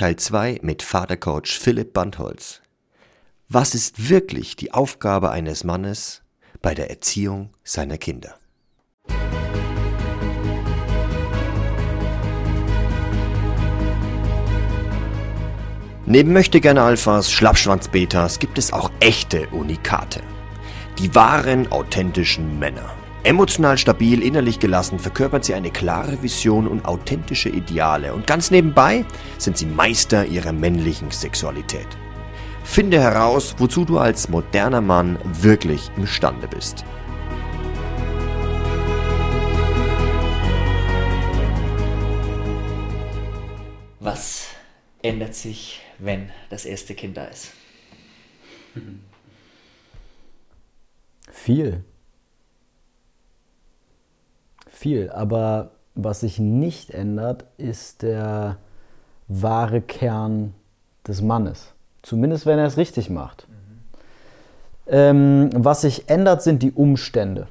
Teil 2 mit Vatercoach Philipp Bandholz. Was ist wirklich die Aufgabe eines Mannes bei der Erziehung seiner Kinder? Neben möchtegerne Alphas, Schlappschwanz-Betas gibt es auch echte Unikate. Die wahren, authentischen Männer. Emotional stabil, innerlich gelassen verkörpert sie eine klare Vision und authentische Ideale und ganz nebenbei sind sie Meister ihrer männlichen Sexualität. Finde heraus, wozu du als moderner Mann wirklich imstande bist. Was ändert sich, wenn das erste Kind da ist? Viel viel. Aber was sich nicht ändert, ist der wahre Kern des Mannes. Zumindest wenn er es richtig macht. Mhm. Ähm, was sich ändert, sind die Umstände.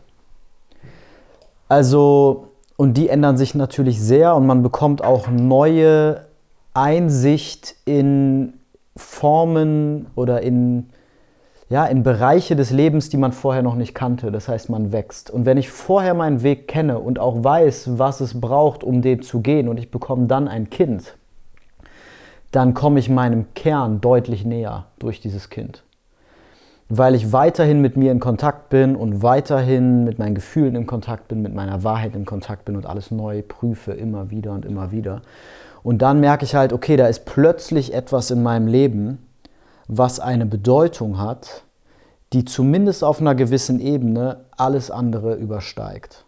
Also, und die ändern sich natürlich sehr und man bekommt auch neue Einsicht in Formen oder in ja, in Bereiche des Lebens, die man vorher noch nicht kannte. Das heißt, man wächst. Und wenn ich vorher meinen Weg kenne und auch weiß, was es braucht, um den zu gehen, und ich bekomme dann ein Kind, dann komme ich meinem Kern deutlich näher durch dieses Kind. Weil ich weiterhin mit mir in Kontakt bin und weiterhin mit meinen Gefühlen in Kontakt bin, mit meiner Wahrheit in Kontakt bin und alles neu prüfe, immer wieder und immer wieder. Und dann merke ich halt, okay, da ist plötzlich etwas in meinem Leben, was eine Bedeutung hat, die zumindest auf einer gewissen Ebene alles andere übersteigt.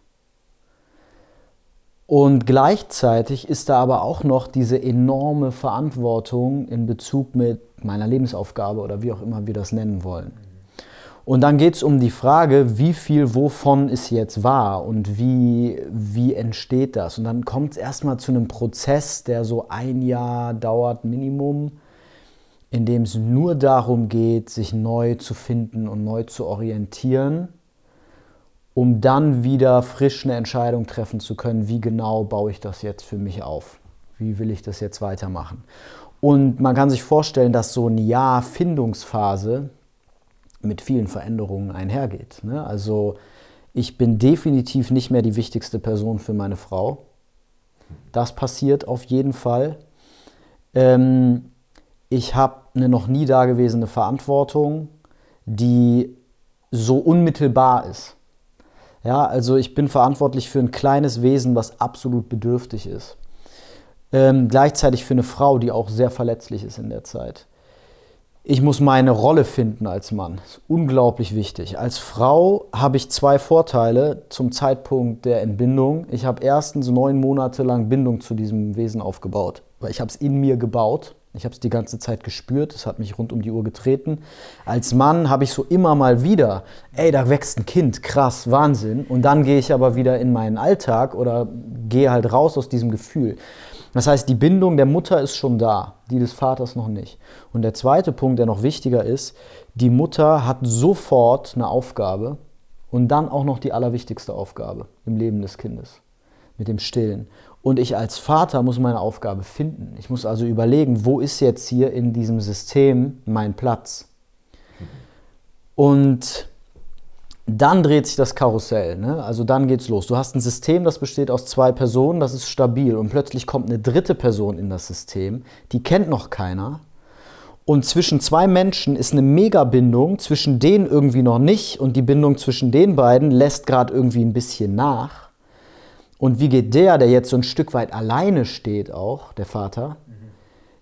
Und gleichzeitig ist da aber auch noch diese enorme Verantwortung in Bezug mit meiner Lebensaufgabe oder wie auch immer wir das nennen wollen. Und dann geht es um die Frage, wie viel wovon ist jetzt wahr und wie, wie entsteht das. Und dann kommt es erstmal zu einem Prozess, der so ein Jahr dauert, Minimum in dem es nur darum geht, sich neu zu finden und neu zu orientieren, um dann wieder frisch eine Entscheidung treffen zu können, wie genau baue ich das jetzt für mich auf? Wie will ich das jetzt weitermachen? Und man kann sich vorstellen, dass so ein Jahr Findungsphase mit vielen Veränderungen einhergeht. Ne? Also ich bin definitiv nicht mehr die wichtigste Person für meine Frau. Das passiert auf jeden Fall. Ähm, ich habe eine noch nie dagewesene Verantwortung, die so unmittelbar ist. Ja, also ich bin verantwortlich für ein kleines Wesen, was absolut bedürftig ist. Ähm, gleichzeitig für eine Frau, die auch sehr verletzlich ist in der Zeit. Ich muss meine Rolle finden als Mann. Das ist unglaublich wichtig. Als Frau habe ich zwei Vorteile zum Zeitpunkt der Entbindung. Ich habe erstens neun Monate lang Bindung zu diesem Wesen aufgebaut, weil ich habe es in mir gebaut ich habe es die ganze Zeit gespürt, es hat mich rund um die Uhr getreten. Als Mann habe ich so immer mal wieder, ey, da wächst ein Kind, krass, Wahnsinn. Und dann gehe ich aber wieder in meinen Alltag oder gehe halt raus aus diesem Gefühl. Das heißt, die Bindung der Mutter ist schon da, die des Vaters noch nicht. Und der zweite Punkt, der noch wichtiger ist, die Mutter hat sofort eine Aufgabe und dann auch noch die allerwichtigste Aufgabe im Leben des Kindes mit dem Stillen. Und ich als Vater muss meine Aufgabe finden. Ich muss also überlegen, wo ist jetzt hier in diesem System mein Platz? Und dann dreht sich das Karussell. Ne? Also dann geht's los. Du hast ein System, das besteht aus zwei Personen, das ist stabil. Und plötzlich kommt eine dritte Person in das System, die kennt noch keiner. Und zwischen zwei Menschen ist eine Megabindung, zwischen denen irgendwie noch nicht. Und die Bindung zwischen den beiden lässt gerade irgendwie ein bisschen nach. Und wie geht der, der jetzt so ein Stück weit alleine steht, auch der Vater,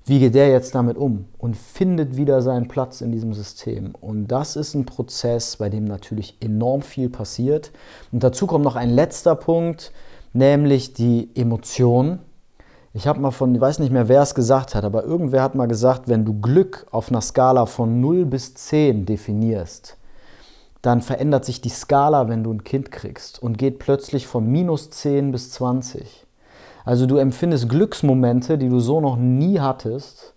wie geht der jetzt damit um und findet wieder seinen Platz in diesem System? Und das ist ein Prozess, bei dem natürlich enorm viel passiert. Und dazu kommt noch ein letzter Punkt, nämlich die Emotionen. Ich habe mal von, ich weiß nicht mehr, wer es gesagt hat, aber irgendwer hat mal gesagt, wenn du Glück auf einer Skala von 0 bis 10 definierst, dann verändert sich die Skala, wenn du ein Kind kriegst und geht plötzlich von minus 10 bis 20. Also du empfindest Glücksmomente, die du so noch nie hattest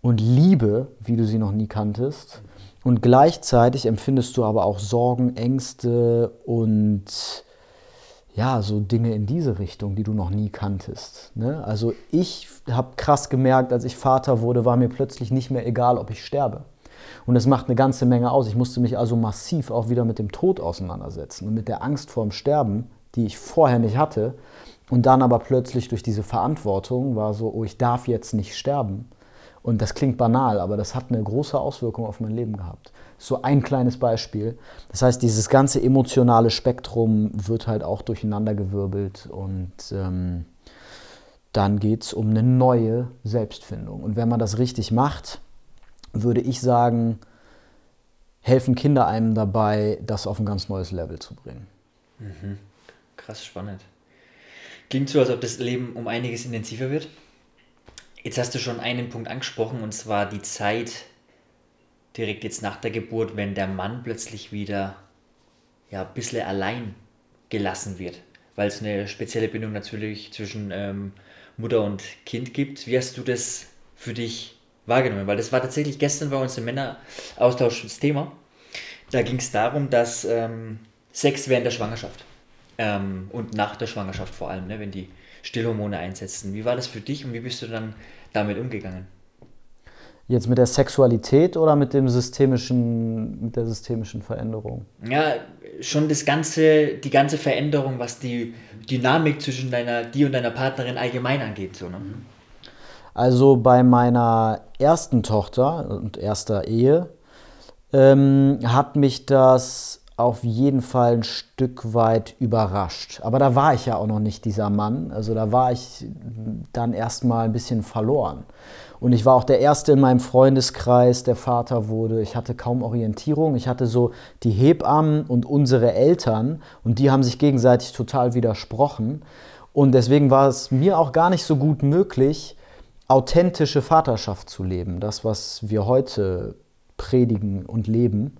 und Liebe, wie du sie noch nie kanntest. Und gleichzeitig empfindest du aber auch Sorgen, Ängste und ja, so Dinge in diese Richtung, die du noch nie kanntest. Ne? Also ich habe krass gemerkt, als ich Vater wurde, war mir plötzlich nicht mehr egal, ob ich sterbe. Und es macht eine ganze Menge aus. Ich musste mich also massiv auch wieder mit dem Tod auseinandersetzen und mit der Angst vorm Sterben, die ich vorher nicht hatte. Und dann aber plötzlich durch diese Verantwortung war so, oh, ich darf jetzt nicht sterben. Und das klingt banal, aber das hat eine große Auswirkung auf mein Leben gehabt. So ein kleines Beispiel. Das heißt, dieses ganze emotionale Spektrum wird halt auch durcheinandergewirbelt und ähm, dann geht es um eine neue Selbstfindung. Und wenn man das richtig macht, würde ich sagen, helfen Kinder einem dabei, das auf ein ganz neues Level zu bringen. Mhm. Krass spannend. Klingt so, als ob das Leben um einiges intensiver wird. Jetzt hast du schon einen Punkt angesprochen, und zwar die Zeit direkt jetzt nach der Geburt, wenn der Mann plötzlich wieder ja, ein bisschen allein gelassen wird, weil es eine spezielle Bindung natürlich zwischen ähm, Mutter und Kind gibt. Wie hast du das für dich wahrgenommen? Weil das war tatsächlich gestern bei uns im Männeraustausch das Thema. Da ging es darum, dass ähm, Sex während der Schwangerschaft ähm, und nach der Schwangerschaft vor allem, ne, wenn die Stillhormone einsetzen. Wie war das für dich und wie bist du dann damit umgegangen? Jetzt mit der Sexualität oder mit dem systemischen, mit der systemischen Veränderung? Ja, schon das ganze, die ganze Veränderung, was die Dynamik zwischen deiner, dir und deiner Partnerin allgemein angeht. So, ne? Also bei meiner ersten Tochter und erster Ehe ähm, hat mich das auf jeden Fall ein Stück weit überrascht. Aber da war ich ja auch noch nicht dieser Mann. Also da war ich dann erstmal ein bisschen verloren. Und ich war auch der Erste in meinem Freundeskreis, der Vater wurde. Ich hatte kaum Orientierung. Ich hatte so die Hebammen und unsere Eltern und die haben sich gegenseitig total widersprochen. Und deswegen war es mir auch gar nicht so gut möglich, authentische Vaterschaft zu leben. Das, was wir heute predigen und leben.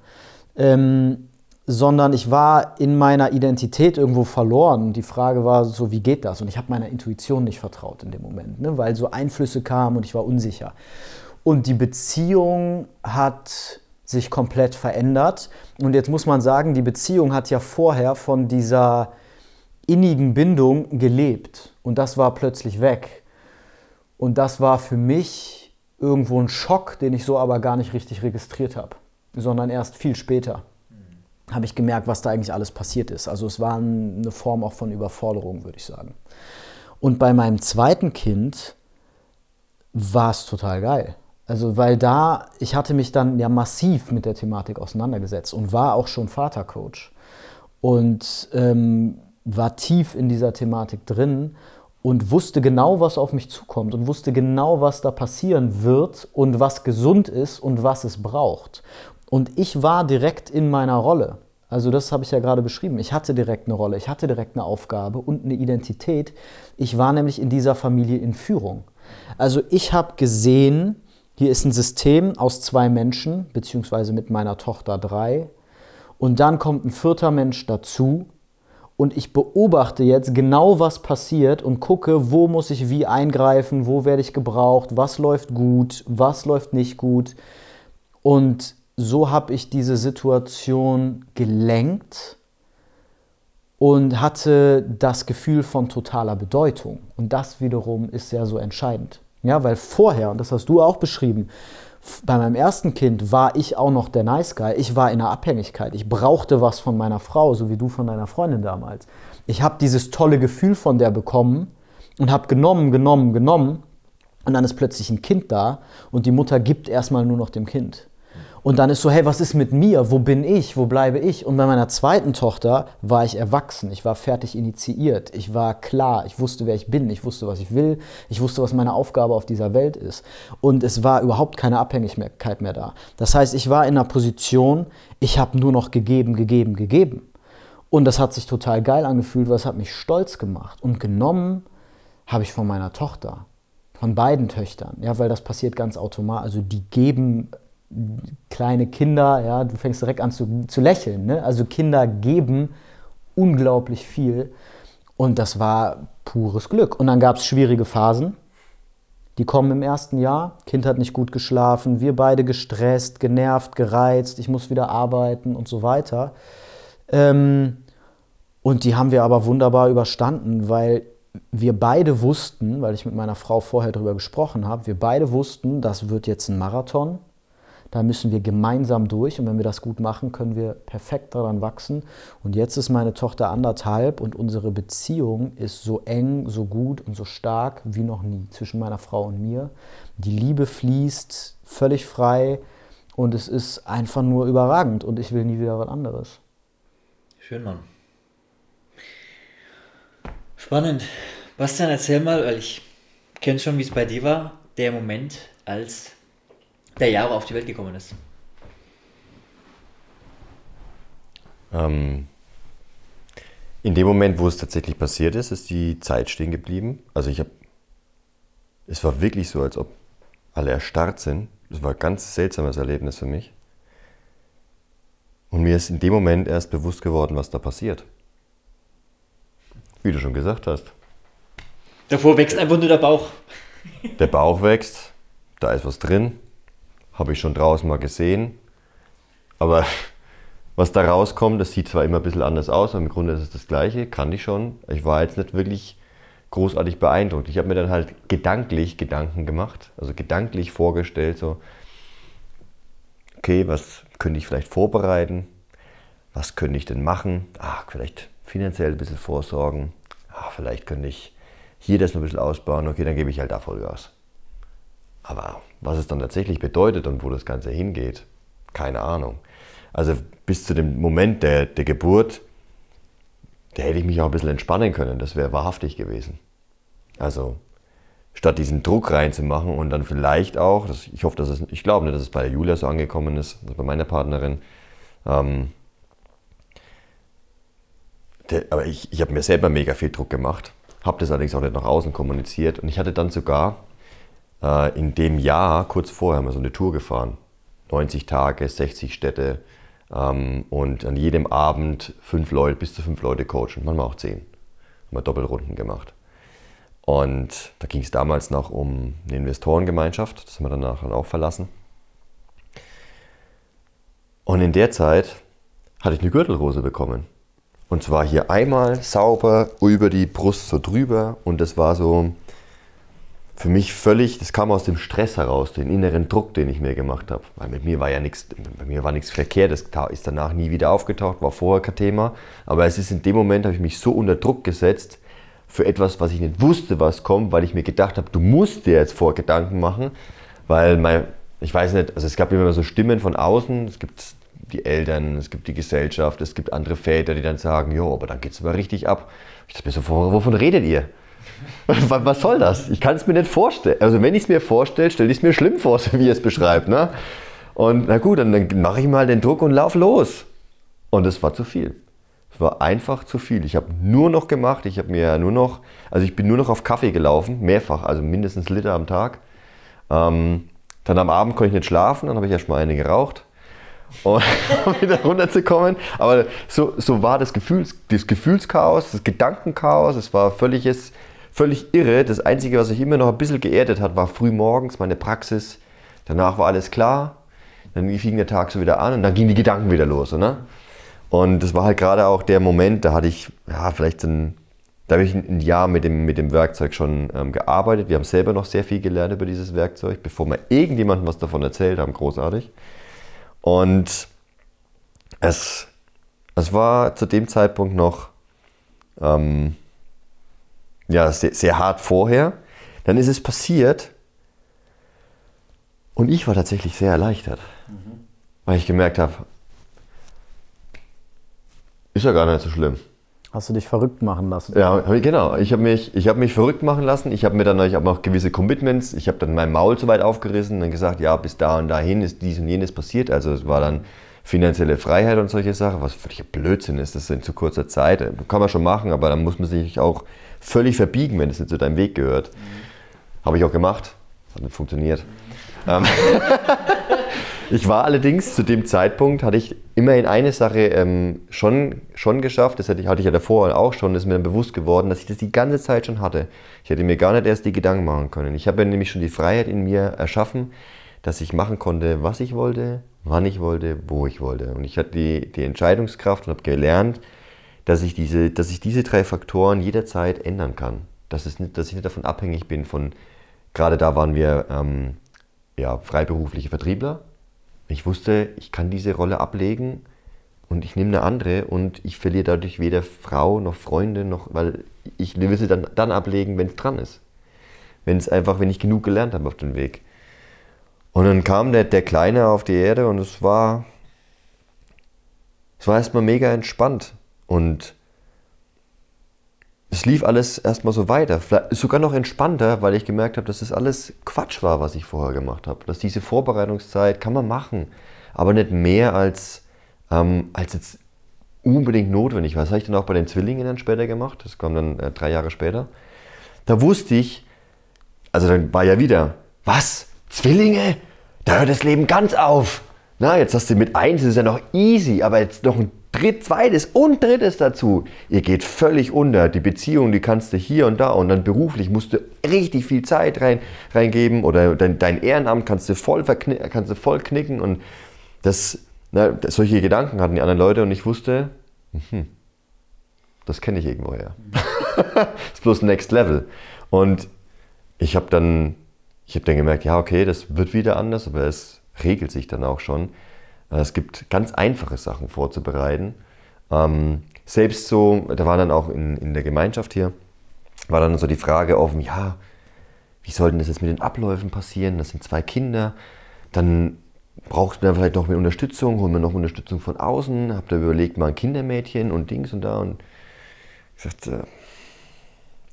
Ähm, sondern ich war in meiner Identität irgendwo verloren. Die Frage war so, wie geht das? Und ich habe meiner Intuition nicht vertraut in dem Moment, ne? weil so Einflüsse kamen und ich war unsicher. Und die Beziehung hat sich komplett verändert. Und jetzt muss man sagen, die Beziehung hat ja vorher von dieser innigen Bindung gelebt. Und das war plötzlich weg. Und das war für mich irgendwo ein Schock, den ich so aber gar nicht richtig registriert habe, sondern erst viel später habe ich gemerkt, was da eigentlich alles passiert ist. Also es war eine Form auch von Überforderung, würde ich sagen. Und bei meinem zweiten Kind war es total geil. Also weil da, ich hatte mich dann ja massiv mit der Thematik auseinandergesetzt und war auch schon Vatercoach und ähm, war tief in dieser Thematik drin und wusste genau, was auf mich zukommt und wusste genau, was da passieren wird und was gesund ist und was es braucht. Und ich war direkt in meiner Rolle. Also das habe ich ja gerade beschrieben. Ich hatte direkt eine Rolle, ich hatte direkt eine Aufgabe und eine Identität. Ich war nämlich in dieser Familie in Führung. Also ich habe gesehen, hier ist ein System aus zwei Menschen, beziehungsweise mit meiner Tochter drei. Und dann kommt ein vierter Mensch dazu. Und ich beobachte jetzt genau, was passiert und gucke, wo muss ich wie eingreifen, wo werde ich gebraucht, was läuft gut, was läuft nicht gut. Und so habe ich diese Situation gelenkt und hatte das Gefühl von totaler Bedeutung. Und das wiederum ist ja so entscheidend. Ja, weil vorher, und das hast du auch beschrieben, bei meinem ersten Kind war ich auch noch der Nice Guy. Ich war in einer Abhängigkeit. Ich brauchte was von meiner Frau, so wie du von deiner Freundin damals. Ich habe dieses tolle Gefühl von der bekommen und habe genommen, genommen, genommen. Und dann ist plötzlich ein Kind da und die Mutter gibt erstmal nur noch dem Kind. Und dann ist so, hey, was ist mit mir? Wo bin ich? Wo bleibe ich? Und bei meiner zweiten Tochter war ich erwachsen. Ich war fertig initiiert. Ich war klar. Ich wusste, wer ich bin. Ich wusste, was ich will. Ich wusste, was meine Aufgabe auf dieser Welt ist. Und es war überhaupt keine Abhängigkeit mehr da. Das heißt, ich war in einer Position, ich habe nur noch gegeben, gegeben, gegeben. Und das hat sich total geil angefühlt, weil es hat mich stolz gemacht. Und genommen habe ich von meiner Tochter, von beiden Töchtern, ja, weil das passiert ganz automatisch. Also die geben kleine Kinder, ja, du fängst direkt an zu, zu lächeln. Ne? Also Kinder geben unglaublich viel und das war pures Glück. Und dann gab es schwierige Phasen, die kommen im ersten Jahr. Kind hat nicht gut geschlafen, wir beide gestresst, genervt, gereizt, ich muss wieder arbeiten und so weiter. Ähm, Und die haben wir aber wunderbar überstanden, weil wir beide wussten, weil ich mit meiner Frau vorher darüber gesprochen habe, wir beide wussten, das wird jetzt ein Marathon. Da müssen wir gemeinsam durch und wenn wir das gut machen, können wir perfekt daran wachsen. Und jetzt ist meine Tochter anderthalb und unsere Beziehung ist so eng, so gut und so stark wie noch nie zwischen meiner Frau und mir. Die Liebe fließt völlig frei und es ist einfach nur überragend und ich will nie wieder was anderes. Schön, Mann. Spannend. Bastian, erzähl mal, weil ich kenne schon, wie es bei dir war, der Moment, als der Jahre auf die Welt gekommen ist. Ähm, in dem Moment, wo es tatsächlich passiert ist, ist die Zeit stehen geblieben. Also ich habe, es war wirklich so, als ob alle erstarrt sind. Es war ein ganz seltsames Erlebnis für mich. Und mir ist in dem Moment erst bewusst geworden, was da passiert. Wie du schon gesagt hast. Davor wächst einfach nur der Bauch. Der Bauch wächst, da ist was drin, habe ich schon draußen mal gesehen. Aber was da rauskommt, das sieht zwar immer ein bisschen anders aus, aber im Grunde ist es das Gleiche, kann ich schon. Ich war jetzt nicht wirklich großartig beeindruckt. Ich habe mir dann halt gedanklich Gedanken gemacht, also gedanklich vorgestellt, so, okay, was könnte ich vielleicht vorbereiten? Was könnte ich denn machen? Ach, vielleicht finanziell ein bisschen vorsorgen. Ach, vielleicht könnte ich hier das noch ein bisschen ausbauen. Okay, dann gebe ich halt da Vollgas. Aber was es dann tatsächlich bedeutet und wo das Ganze hingeht, keine Ahnung. Also bis zu dem Moment der, der Geburt, da hätte ich mich auch ein bisschen entspannen können. Das wäre wahrhaftig gewesen. Also statt diesen Druck reinzumachen und dann vielleicht auch, das, ich hoffe, dass es, ich glaube nicht, dass es bei Julia so angekommen ist, also bei meiner Partnerin, ähm, der, aber ich, ich habe mir selber mega viel Druck gemacht, habe das allerdings auch nicht nach außen kommuniziert und ich hatte dann sogar äh, in dem Jahr, kurz vorher, haben wir so eine Tour gefahren. 90 Tage, 60 Städte ähm, und an jedem Abend fünf Leute, bis zu fünf Leute coachen, manchmal auch zehn. Haben wir Doppelrunden gemacht. Und da ging es damals noch um eine Investorengemeinschaft, das haben wir danach dann auch verlassen. Und in der Zeit hatte ich eine Gürtelrose bekommen. Und zwar hier einmal sauber über die Brust so drüber und das war so, für mich völlig, das kam aus dem Stress heraus, den inneren Druck, den ich mir gemacht habe. Weil mit mir war ja nichts, bei mir war nichts verkehrt, das ist danach nie wieder aufgetaucht, war vorher kein Thema. Aber es ist in dem Moment, habe ich mich so unter Druck gesetzt für etwas, was ich nicht wusste, was kommt, weil ich mir gedacht habe, du musst dir jetzt vor Gedanken machen, weil mein, ich weiß nicht, also es gab immer so Stimmen von außen, es gibt die Eltern, es gibt die Gesellschaft, es gibt andere Väter, die dann sagen, jo, aber dann geht es aber richtig ab. Ich dachte mir so, wovon redet ihr? Was soll das? Ich kann es mir nicht vorstellen. Also wenn ich es mir vorstelle, stelle ich es mir schlimm vor, wie ihr es beschreibt. Ne? Und na gut, dann, dann mache ich mal den Druck und lauf los. Und es war zu viel. Es war einfach zu viel. Ich habe nur noch gemacht, ich habe mir nur noch, also ich bin nur noch auf Kaffee gelaufen, mehrfach, also mindestens Liter am Tag. Ähm, dann am Abend konnte ich nicht schlafen, dann habe ich erstmal eine geraucht um wieder runterzukommen. Aber so, so war das, Gefühls, das Gefühlschaos, das Gedankenchaos, es war völliges völlig irre. Das Einzige, was sich immer noch ein bisschen geerdet hat, war früh morgens meine Praxis. Danach war alles klar. Dann fing der Tag so wieder an und dann gingen die Gedanken wieder los. Ne? Und das war halt gerade auch der Moment, da hatte ich, ja, vielleicht ein, da habe ich ein Jahr mit dem, mit dem Werkzeug schon ähm, gearbeitet. Wir haben selber noch sehr viel gelernt über dieses Werkzeug, bevor wir irgendjemandem was davon erzählt haben. Großartig. Und es, es war zu dem Zeitpunkt noch ähm, ja, sehr, sehr hart vorher. Dann ist es passiert und ich war tatsächlich sehr erleichtert, mhm. weil ich gemerkt habe, ist ja gar nicht so schlimm. Hast du dich verrückt machen lassen? Ja, genau. Ich habe mich, hab mich verrückt machen lassen. Ich habe mir dann ich hab noch gewisse Commitments. Ich habe dann mein Maul so weit aufgerissen und dann gesagt, ja, bis da und dahin ist dies und jenes passiert. Also es war dann finanzielle Freiheit und solche Sachen, was völlig Blödsinn ist, das in zu kurzer Zeit. Kann man schon machen, aber dann muss man sich auch völlig verbiegen, wenn es nicht zu deinem Weg gehört. Mhm. Habe ich auch gemacht. Hat nicht funktioniert. Mhm. ich war allerdings zu dem Zeitpunkt, hatte ich immerhin eine Sache ähm, schon, schon geschafft. Das hatte ich, hatte ich ja davor auch schon. Das ist mir dann bewusst geworden, dass ich das die ganze Zeit schon hatte. Ich hätte mir gar nicht erst die Gedanken machen können. Ich habe nämlich schon die Freiheit in mir erschaffen, dass ich machen konnte, was ich wollte, wann ich wollte, wo ich wollte. Und ich hatte die, die Entscheidungskraft und habe gelernt, dass ich diese, dass ich diese drei Faktoren jederzeit ändern kann. Dass, es nicht, dass ich nicht davon abhängig bin von, gerade da waren wir ähm, ja, freiberufliche Vertriebler. Ich wusste, ich kann diese Rolle ablegen und ich nehme eine andere und ich verliere dadurch weder Frau noch Freunde, noch, weil ich will sie dann, dann ablegen, wenn es dran ist. Wenn es einfach, wenn ich genug gelernt habe auf dem Weg. Und dann kam der, der Kleine auf die Erde und es war, es war erstmal mega entspannt. Und es lief alles erstmal so weiter. Vielleicht sogar noch entspannter, weil ich gemerkt habe, dass das alles Quatsch war, was ich vorher gemacht habe. Dass diese Vorbereitungszeit kann man machen, aber nicht mehr als, ähm, als jetzt unbedingt notwendig war. Das habe ich dann auch bei den Zwillingen dann später gemacht. Das kam dann äh, drei Jahre später. Da wusste ich, also dann war ja wieder, was? Zwillinge? Da hört das Leben ganz auf. Na, jetzt hast du mit eins, das ist ja noch easy, aber jetzt noch ein dritt, zweites und drittes dazu. Ihr geht völlig unter. Die Beziehung, die kannst du hier und da und dann beruflich musst du richtig viel Zeit rein, reingeben oder dein, dein Ehrenamt kannst du, voll kannst du voll knicken und das, na, solche Gedanken hatten die anderen Leute und ich wusste, hm, das kenne ich irgendwoher. das ist bloß Next Level. Und ich habe dann, hab dann gemerkt, ja, okay, das wird wieder anders, aber es regelt sich dann auch schon. Es gibt ganz einfache Sachen vorzubereiten. Ähm, selbst so, da war dann auch in, in der Gemeinschaft hier, war dann so die Frage offen, ja, wie soll denn das jetzt mit den Abläufen passieren? Das sind zwei Kinder. Dann braucht man vielleicht noch mehr Unterstützung, holen wir noch Unterstützung von außen. Habt ihr überlegt, mal ein Kindermädchen und Dings und da. Und ich sagte,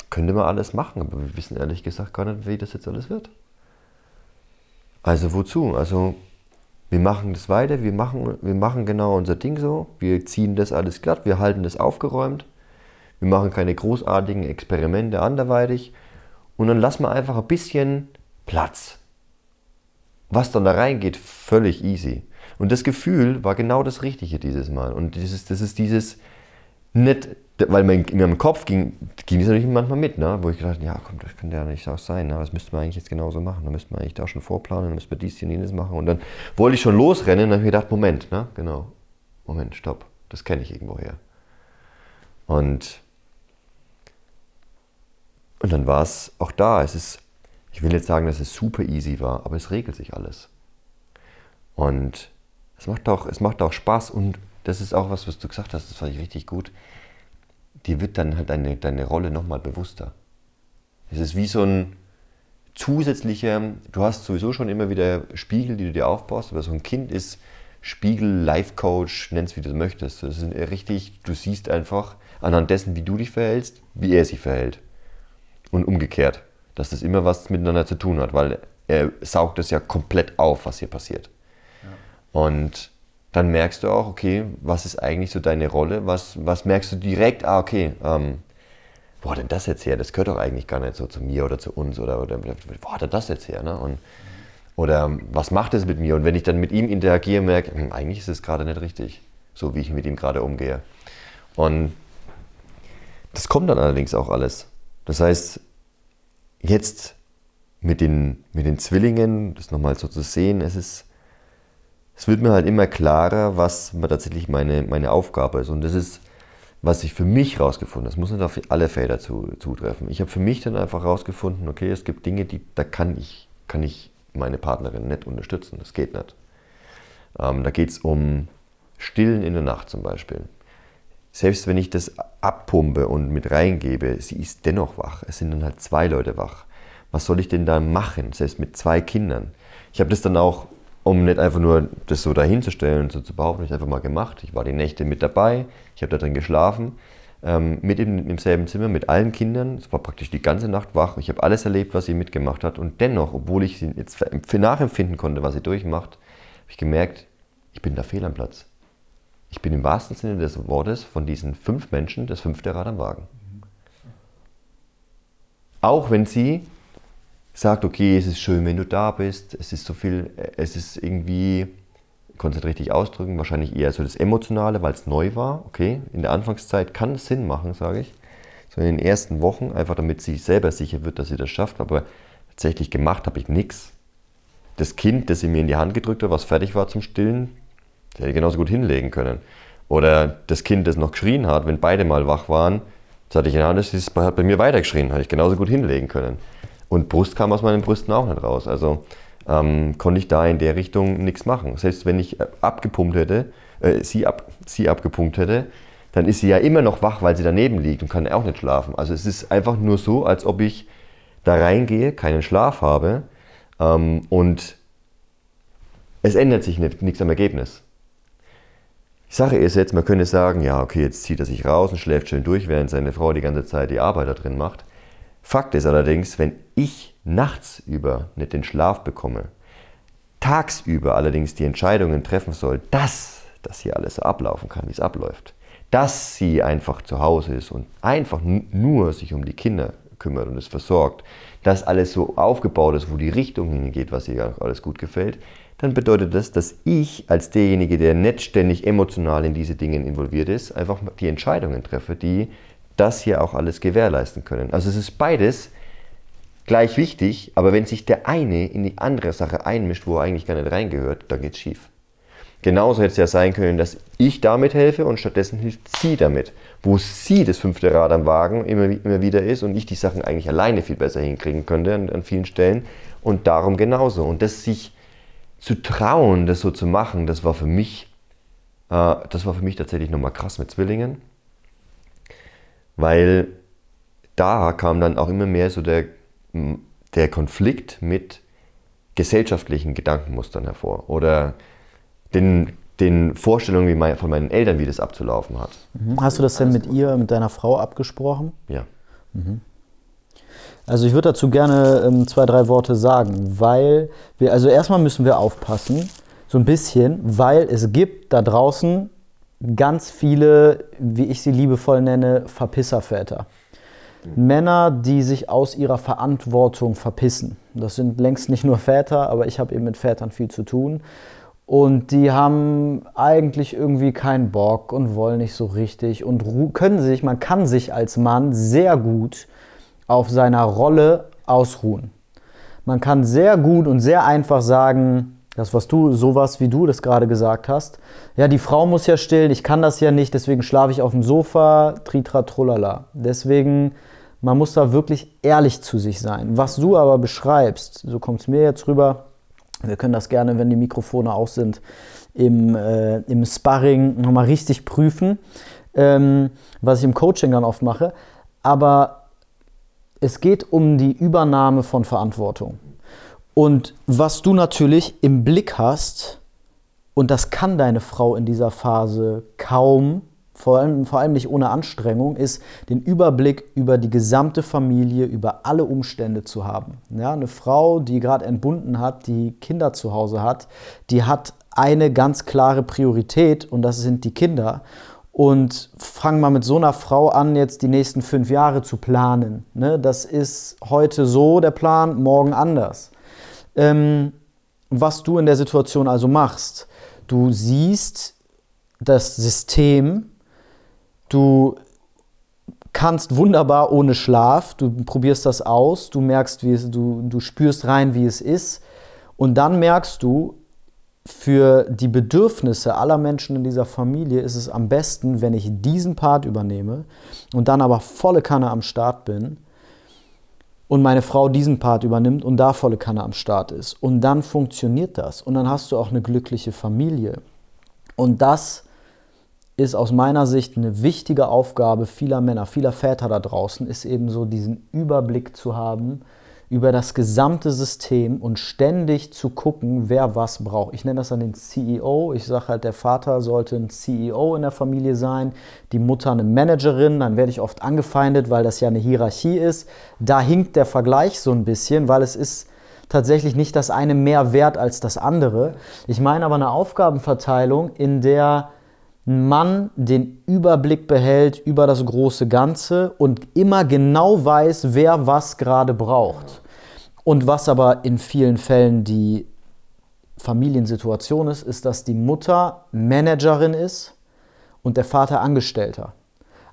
könnte man alles machen, aber wir wissen ehrlich gesagt gar nicht, wie das jetzt alles wird. Also wozu? Also wir machen das weiter, wir machen, wir machen genau unser Ding so, wir ziehen das alles glatt, wir halten das aufgeräumt, wir machen keine großartigen Experimente anderweitig und dann lassen wir einfach ein bisschen Platz. Was dann da reingeht, völlig easy. Und das Gefühl war genau das Richtige dieses Mal. Und dieses, das ist dieses nicht weil mein, in meinem Kopf ging, ging das natürlich manchmal mit, ne? wo ich gedacht ja komm, das könnte ja nicht auch sein, ne? das müsste man eigentlich jetzt genauso machen, da müsste man eigentlich da schon vorplanen, dann müsste man dies und jenes machen und dann wollte ich schon losrennen und dann habe ich gedacht, Moment, ne? genau, Moment, stopp, das kenne ich irgendwoher. Und, und dann war es auch da, es ist, ich will jetzt sagen, dass es super easy war, aber es regelt sich alles. Und es macht auch, es macht auch Spaß und das ist auch was, was du gesagt hast, das fand ich richtig gut dir wird dann halt deine, deine Rolle nochmal bewusster. Es ist wie so ein zusätzlicher, du hast sowieso schon immer wieder Spiegel, die du dir aufbaust, aber so ein Kind ist Spiegel, Life Coach, nennst wie du es möchtest. Das ist richtig, du siehst einfach anhand dessen, wie du dich verhältst, wie er sich verhält. Und umgekehrt, dass das immer was miteinander zu tun hat, weil er saugt es ja komplett auf, was hier passiert. Ja. Und dann merkst du auch, okay, was ist eigentlich so deine Rolle? Was, was merkst du direkt? Ah, okay, ähm, wo hat denn das jetzt her? Das gehört doch eigentlich gar nicht so zu mir oder zu uns oder, oder wo hat er das jetzt her? Ne? Und, oder was macht es mit mir? Und wenn ich dann mit ihm interagiere, merke, hm, eigentlich ist es gerade nicht richtig, so wie ich mit ihm gerade umgehe. Und das kommt dann allerdings auch alles. Das heißt, jetzt mit den, mit den Zwillingen, das nochmal so zu sehen, es ist, es wird mir halt immer klarer, was tatsächlich meine, meine Aufgabe ist. Und das ist, was ich für mich rausgefunden habe. Das muss nicht auf alle Felder zu, zutreffen. Ich habe für mich dann einfach rausgefunden, okay, es gibt Dinge, die, da kann ich, kann ich meine Partnerin nicht unterstützen. Das geht nicht. Ähm, da geht es um Stillen in der Nacht zum Beispiel. Selbst wenn ich das abpumpe und mit reingebe, sie ist dennoch wach. Es sind dann halt zwei Leute wach. Was soll ich denn da machen, selbst mit zwei Kindern? Ich habe das dann auch um nicht einfach nur das so dahinzustellen und so zu behaupten, ich einfach mal gemacht. Ich war die Nächte mit dabei, ich habe da drin geschlafen, ähm, mit im, im selben Zimmer, mit allen Kindern. Es war praktisch die ganze Nacht wach. Ich habe alles erlebt, was sie mitgemacht hat. Und dennoch, obwohl ich sie jetzt nachempfinden konnte, was sie durchmacht, habe ich gemerkt, ich bin da fehl am Platz. Ich bin im wahrsten Sinne des Wortes von diesen fünf Menschen das fünfte Rad am Wagen. Auch wenn sie sagt, okay, es ist schön, wenn du da bist, es ist so viel, es ist irgendwie, ich konnte richtig ausdrücken, wahrscheinlich eher so das Emotionale, weil es neu war, okay, in der Anfangszeit kann es Sinn machen, sage ich, so in den ersten Wochen, einfach damit sie selber sicher wird, dass sie das schafft, aber tatsächlich gemacht habe ich nichts. Das Kind, das sie mir in die Hand gedrückt hat, was fertig war zum Stillen, das hätte ich genauso gut hinlegen können. Oder das Kind, das noch geschrien hat, wenn beide mal wach waren, das hatte ich, ja, das ist, hat bei mir weitergeschrien, hatte ich genauso gut hinlegen können. Und Brust kam aus meinen Brüsten auch nicht raus. Also ähm, konnte ich da in der Richtung nichts machen. Selbst wenn ich äh, abgepumpt hätte, äh, sie, ab, sie abgepumpt hätte, dann ist sie ja immer noch wach, weil sie daneben liegt und kann auch nicht schlafen. Also es ist einfach nur so, als ob ich da reingehe, keinen Schlaf habe ähm, und es ändert sich nicht, nichts am Ergebnis. Die Sache ist jetzt, man könnte sagen, ja, okay, jetzt zieht er sich raus und schläft schön durch, während seine Frau die ganze Zeit die Arbeit da drin macht. Fakt ist allerdings, wenn ich nachts über nicht den Schlaf bekomme, tagsüber allerdings die Entscheidungen treffen soll, dass das hier alles so ablaufen kann, wie es abläuft, dass sie einfach zu Hause ist und einfach nur sich um die Kinder kümmert und es versorgt, dass alles so aufgebaut ist, wo die Richtung hingeht, was ihr alles gut gefällt, dann bedeutet das, dass ich als derjenige, der nicht ständig emotional in diese Dinge involviert ist, einfach die Entscheidungen treffe, die das hier auch alles gewährleisten können. Also es ist beides gleich wichtig, aber wenn sich der eine in die andere Sache einmischt, wo er eigentlich gar nicht reingehört, dann geht es schief. Genauso hätte es ja sein können, dass ich damit helfe und stattdessen hilft sie damit. Wo sie das fünfte Rad am Wagen immer, immer wieder ist und ich die Sachen eigentlich alleine viel besser hinkriegen könnte an, an vielen Stellen. Und darum genauso. Und das sich zu trauen, das so zu machen, das war für mich, äh, das war für mich tatsächlich nochmal krass mit Zwillingen, weil da kam dann auch immer mehr so der, der Konflikt mit gesellschaftlichen Gedankenmustern hervor oder den, den Vorstellungen wie mein, von meinen Eltern, wie das abzulaufen hat. Mhm. Hast du das denn mit ihr, mit deiner Frau abgesprochen? Ja. Mhm. Also ich würde dazu gerne ähm, zwei, drei Worte sagen, weil wir, also erstmal müssen wir aufpassen, so ein bisschen, weil es gibt da draußen ganz viele, wie ich sie liebevoll nenne, Verpisserväter. Männer, die sich aus ihrer Verantwortung verpissen. Das sind längst nicht nur Väter, aber ich habe eben mit Vätern viel zu tun. Und die haben eigentlich irgendwie keinen Bock und wollen nicht so richtig und können sich, man kann sich als Mann sehr gut auf seiner Rolle ausruhen. Man kann sehr gut und sehr einfach sagen, das, was du, sowas wie du das gerade gesagt hast, ja, die Frau muss ja stillen, ich kann das ja nicht, deswegen schlafe ich auf dem Sofa, tritra trullala. Deswegen, man muss da wirklich ehrlich zu sich sein. Was du aber beschreibst, so kommt es mir jetzt rüber, wir können das gerne, wenn die Mikrofone aus sind, im, äh, im Sparring nochmal richtig prüfen, ähm, was ich im Coaching dann oft mache. Aber es geht um die Übernahme von Verantwortung. Und was du natürlich im Blick hast, und das kann deine Frau in dieser Phase kaum, vor allem, vor allem nicht ohne Anstrengung, ist den Überblick über die gesamte Familie, über alle Umstände zu haben. Ja, eine Frau, die gerade entbunden hat, die Kinder zu Hause hat, die hat eine ganz klare Priorität und das sind die Kinder und fang mal mit so einer Frau an, jetzt die nächsten fünf Jahre zu planen. Ne? Das ist heute so der Plan, morgen anders. Ähm, was du in der Situation also machst, du siehst das System, du kannst wunderbar ohne Schlaf, du probierst das aus, du merkst, wie es, du, du spürst rein, wie es ist. Und dann merkst du, für die Bedürfnisse aller Menschen in dieser Familie ist es am besten, wenn ich diesen Part übernehme und dann aber volle Kanne am Start bin und meine Frau diesen Part übernimmt und da volle Kanne am Start ist. Und dann funktioniert das und dann hast du auch eine glückliche Familie. Und das ist aus meiner Sicht eine wichtige Aufgabe vieler Männer, vieler Väter da draußen, ist eben so diesen Überblick zu haben, über das gesamte System und ständig zu gucken, wer was braucht. Ich nenne das dann den CEO. Ich sage halt, der Vater sollte ein CEO in der Familie sein, die Mutter eine Managerin. Dann werde ich oft angefeindet, weil das ja eine Hierarchie ist. Da hinkt der Vergleich so ein bisschen, weil es ist tatsächlich nicht das eine mehr wert als das andere. Ich meine aber eine Aufgabenverteilung, in der ein Mann den Überblick behält über das große Ganze und immer genau weiß, wer was gerade braucht. Und was aber in vielen Fällen die Familiensituation ist, ist, dass die Mutter Managerin ist und der Vater Angestellter.